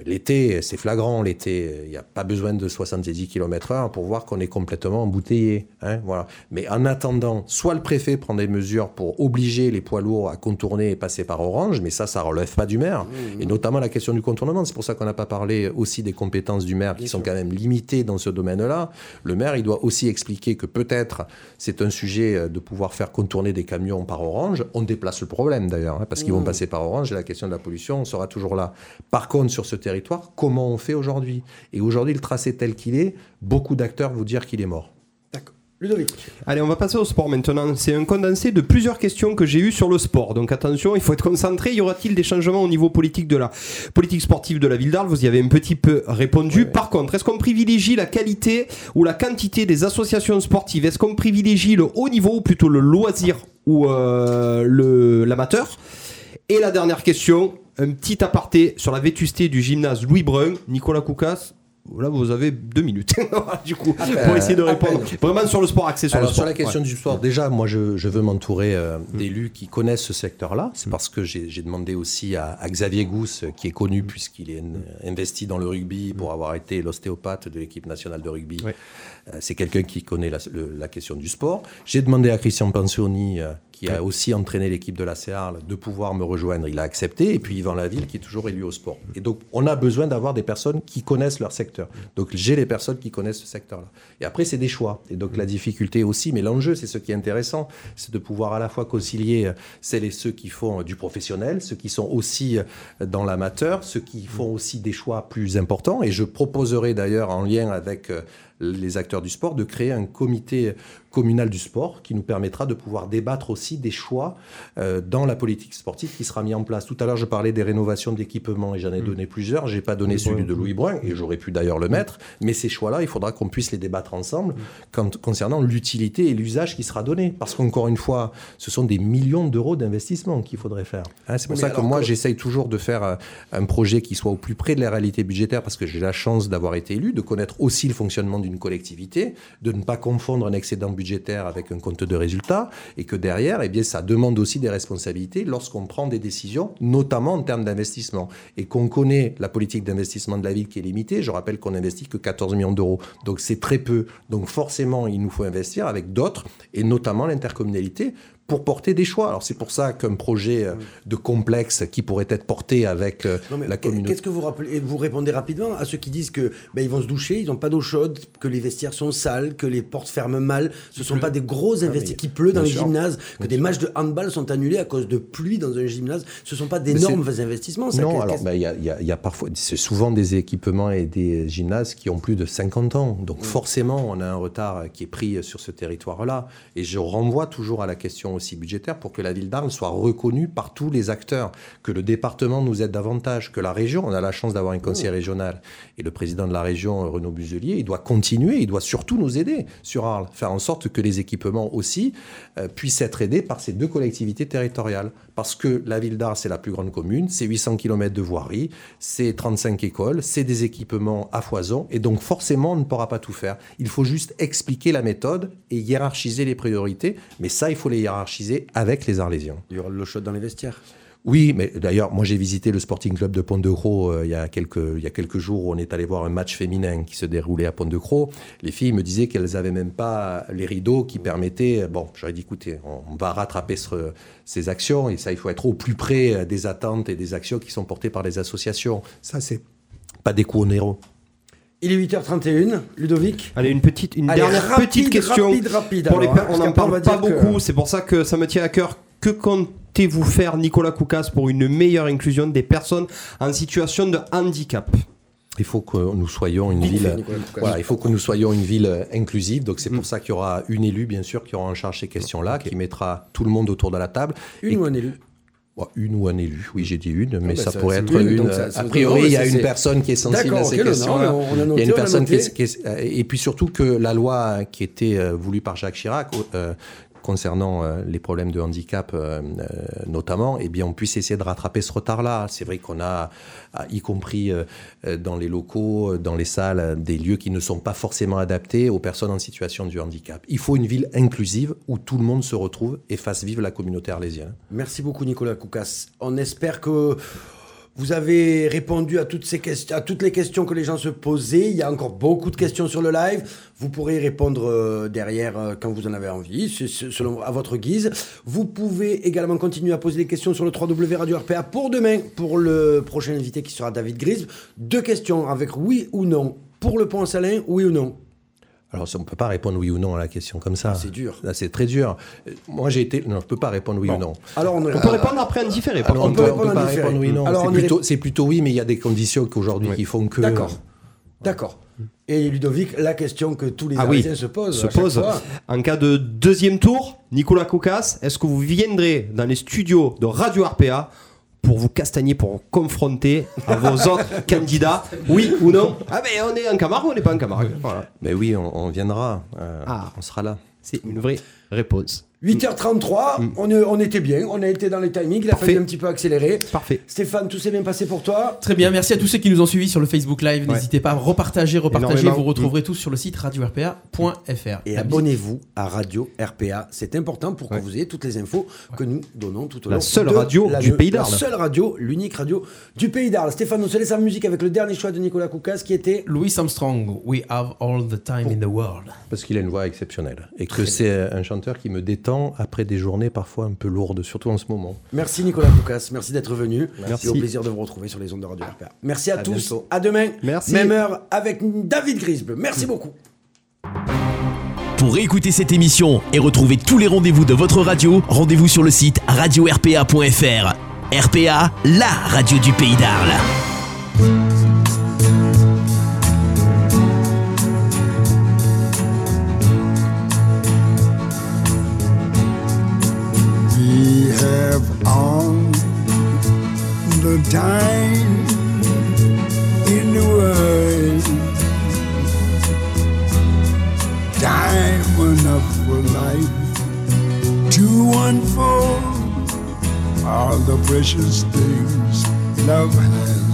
l'été, c'est flagrant, l'été, il n'y a pas besoin de 70 km/h pour voir qu'on est complètement embouteillé. Hein, voilà. Mais en attendant, soit le préfet prend des mesures pour obliger les poids lourds à contourner et passer par Orange, mais ça, ça ne relève pas du maire. Mmh, mmh. Et notamment la question du contournement. C'est pour ça qu'on n'a pas parlé aussi des compétences du maire qui sont quand même limitées dans ce domaine-là. Le maire, il doit aussi expliquer que peut-être c'est un sujet euh, de pouvoir faire contourner des camions par Orange. On déplace le problème d'ailleurs, hein, parce qu'ils vont mmh. passer par Orange et la question de la pollution sera toujours là. Par contre, sur ce territoire, comment on fait aujourd'hui Et aujourd'hui, le tracé tel qu'il est, beaucoup d'acteurs vous dire qu'il est mort. D'accord. Ludovic. Allez, on va passer au sport maintenant. C'est un condensé de plusieurs questions que j'ai eues sur le sport. Donc attention, il faut être concentré. Y aura-t-il des changements au niveau politique de la politique sportive de la ville d'Arles? Vous y avez un petit peu répondu. Par contre, est-ce qu'on privilégie la qualité ou la quantité des associations sportives? Est-ce qu'on privilégie le haut niveau ou plutôt le loisir ou euh, l'amateur? Et la dernière question, un petit aparté sur la vétusté du gymnase Louis Brun. Nicolas Koukas, Là, vous avez deux minutes, du coup, pour essayer de répondre vraiment sur le sport, axé sur le sport. Sur la question du sport, déjà, moi, je, veux m'entourer euh, mm. d'élus qui connaissent ce secteur-là. C'est mm. parce que j'ai demandé aussi à, Xavier Gousse, qui est connu mm. puisqu'il est investi dans le rugby pour avoir été l'ostéopathe de l'équipe nationale de rugby. Euh, c'est quelqu'un qui connaît la, question du sport. J'ai demandé à Christian Pensioni, euh, qui a aussi entraîné l'équipe de la CEARL, de pouvoir me rejoindre. Il a accepté. Et puis Yvan Laville, qui est toujours élu au sport. Et donc, on a besoin d'avoir des personnes qui connaissent leur secteur. Donc, j'ai les personnes qui connaissent ce secteur-là. Et après, c'est des choix. Et donc, la difficulté aussi, mais l'enjeu, c'est ce qui est intéressant, c'est de pouvoir à la fois concilier celles et ceux qui font du professionnel, ceux qui sont aussi dans l'amateur, ceux qui font aussi des choix plus importants. Et je proposerai d'ailleurs, en lien avec euh, les acteurs du sport, de créer un comité communal du sport qui nous permettra de pouvoir débattre aussi des choix euh, dans la politique sportive qui sera mis en place. Tout à l'heure, je parlais des rénovations d'équipements et j'en ai mm. donné plusieurs. J'ai pas donné celui de Louis Brun et j'aurais pu d'ailleurs le mettre. Mais ces choix-là, il faudra qu'on puisse les débattre ensemble quand, concernant l'utilité et l'usage qui sera donné. Parce qu'encore une fois, ce sont des millions d'euros d'investissement qu'il faudrait faire. Hein, c'est pour ça que moi, j'essaye toujours de faire euh, un projet qui soit au plus près de la réalité budgétaire parce que j'ai la chance d'avoir été élu, de connaître aussi le fonctionnement d'une collectivité, de ne pas confondre un excédent budgétaire avec un compte de résultats et que derrière, eh bien, ça demande aussi des responsabilités lorsqu'on prend des décisions, notamment en termes d'investissement. Et qu'on connaît la politique d'investissement de la ville qui est limitée. Je rappelle qu'on n'investit que 14 millions d'euros. Donc c'est très peu. Donc forcément, il nous faut investir avec d'autres et notamment l'intercommunalité pour porter des choix. Alors c'est pour ça qu'un projet euh, de complexe qui pourrait être porté avec euh, la communauté. Qu'est-ce que vous rappelez Vous répondez rapidement à ceux qui disent que ben, ils vont se doucher, ils n'ont pas d'eau chaude, que les vestiaires sont sales, que les portes ferment mal. Ce ne sont pas des gros ah, investissements qui pleut dans les gymnases, que des matchs de handball sont annulés à cause de pluie dans un gymnase. Ce ne sont pas d'énormes investissements. Ça, non, alors ben, il y, a parfois, c'est souvent des équipements et des gymnases qui ont plus de 50 ans. Donc forcément, on a un retard qui est pris sur ce territoire-là. Et je renvoie toujours à la question aussi budgétaire pour que la ville d'Arles soit reconnue par tous les acteurs, que le département nous aide davantage, que la région, on a la chance d'avoir une conseiller mmh. régionale, et le président de la région, Renaud Buselier, il doit continuer, il doit surtout nous aider sur Arles, faire en sorte que les équipements aussi euh, puissent être aidés par ces deux collectivités territoriales. Parce que la ville d'Arles, c'est la plus grande commune, c'est 800 km de voirie, c'est 35 écoles, c'est des équipements à foison, et donc forcément, on ne pourra pas tout faire. Il faut juste expliquer la méthode et hiérarchiser les priorités, mais ça, il faut les hiérarchiser avec les Arlésiens. Il y aura de l'eau chaude dans les vestiaires oui, mais d'ailleurs, moi j'ai visité le Sporting Club de Pont-de-Croix euh, il, y a quelques, il y a quelques jours où on est allé voir un match féminin qui se déroulait à Pont-de-Croix. Les filles me disaient qu'elles n'avaient même pas les rideaux qui permettaient. Bon, j'aurais dit écoutez, on, va rattraper ces actions et ça, il faut être au plus près des attentes et des actions qui sont portées par les associations. Ça, c'est pas des coups onéreux. Il est 8h31, Ludovic. Allez, une petite, une dernière petite question. Rapide, rapide. Pour les, on n'en parle pas beaucoup, c'est pour ça que ça me tient à cœur. Que comptez-vous faire, Nicolas Koukas, pour une meilleure inclusion des personnes en situation de handicap? Il faut que nous soyons une ville, voilà, il faut que nous soyons une ville inclusive. Donc c'est pour mm. ça qu'il y aura une élue, bien sûr, qui aura en charge ces questions-là, qui mettra tout le monde autour de la table. Une ou un élu une ou un élu, oui j'ai dit une, mais ah, ça pourrait être une. a priori, il y a une personne qui est sensible à ces questions-là. Il y a une personne qui est, et puis surtout que la loi qui était euh, voulue par Jacques Chirac euh, concernant euh, les problèmes de handicap euh, euh, notamment, eh bien, on puisse essayer de rattraper ce retard-là. C'est vrai qu'on a, y compris dans les locaux, dans les salles, des lieux qui ne sont pas forcément adaptés aux personnes en situation de handicap. Il faut une ville inclusive où tout le monde se retrouve et fasse vivre la communauté arlésienne. Merci beaucoup Nicolas Koukas. On espère que vous avez répondu à toutes, ces questions, à toutes les questions que les gens se posaient. Il y a encore beaucoup de questions sur le live. Vous pourrez répondre euh, derrière euh, quand vous en avez envie, selon à votre guise. Vous pouvez également continuer à poser des questions sur le 3W Radio RPA pour demain, pour le prochain invité qui sera David Grise. Deux questions avec oui ou non. Pour le pont Salin, oui ou non alors, on ne peut pas répondre oui ou non à la question comme ça. Ah, c'est dur. c'est très dur. Moi, j'ai été. Non, je ne peux pas répondre oui ou non. Alors, on, peut répondre après un différé. on, ne peut, pas répondre oui ou non. C'est plutôt, plutôt, oui, mais il y a des conditions qu'aujourd'hui qui font que. D'accord. D'accord. Et Ludovic, la question que tous les ah se posent. Se pose. En cas de deuxième tour, Nicolas Koukas, est-ce que vous viendrez dans les studios de Radio RPA pour vous castagner, pour vous confronter à vos autres candidats Oui ou non Ah, mais on est en Camargue ou on n'est pas en Camargue? Mais oui, on, viendra. Euh, ah. On sera là. C'est une vraie réponse. 8h33, mm. on, on, était bien, on a été dans les timings, il a fallu un petit peu accélérer. Parfait. Stéphane, tout s'est bien passé pour toi Très bien, merci à tous ceux qui nous ont suivis sur le Facebook Live. N'hésitez pas à repartager, repartager. Vous retrouverez mm. tout sur le site radio-rpa.fr. Et abonnez-vous à Radio RPA. C'est important pour que vous ayez toutes les infos que nous donnons tout au long La seule radio du Pays d'Arles. La seule radio, l'unique radio du Pays d'Arles. Stéphane, nous se laisse en musique avec le dernier choix de Nicolas Koukas qui était Louis Armstrong, We Have All the Time in the World. Parce qu'il a une voix exceptionnelle et que c'est un chanteur qui me détend après des jours parfois un peu lourde, surtout en ce moment. Merci Nicolas Lucas, merci d'être venu. Merci. au plaisir de vous retrouver sur les ondes de Radio RPA. Merci à, tous, à demain, merci. même heure avec David Grisble. Merci beaucoup. Pour écouter cette émission et retrouver tous les rendez-vous de votre radio, rendez-vous sur le site radio-rpa.fr. RPA, la radio du pays d'Arles. Have all the time in the world. Time enough for life to unfold all the precious things love has.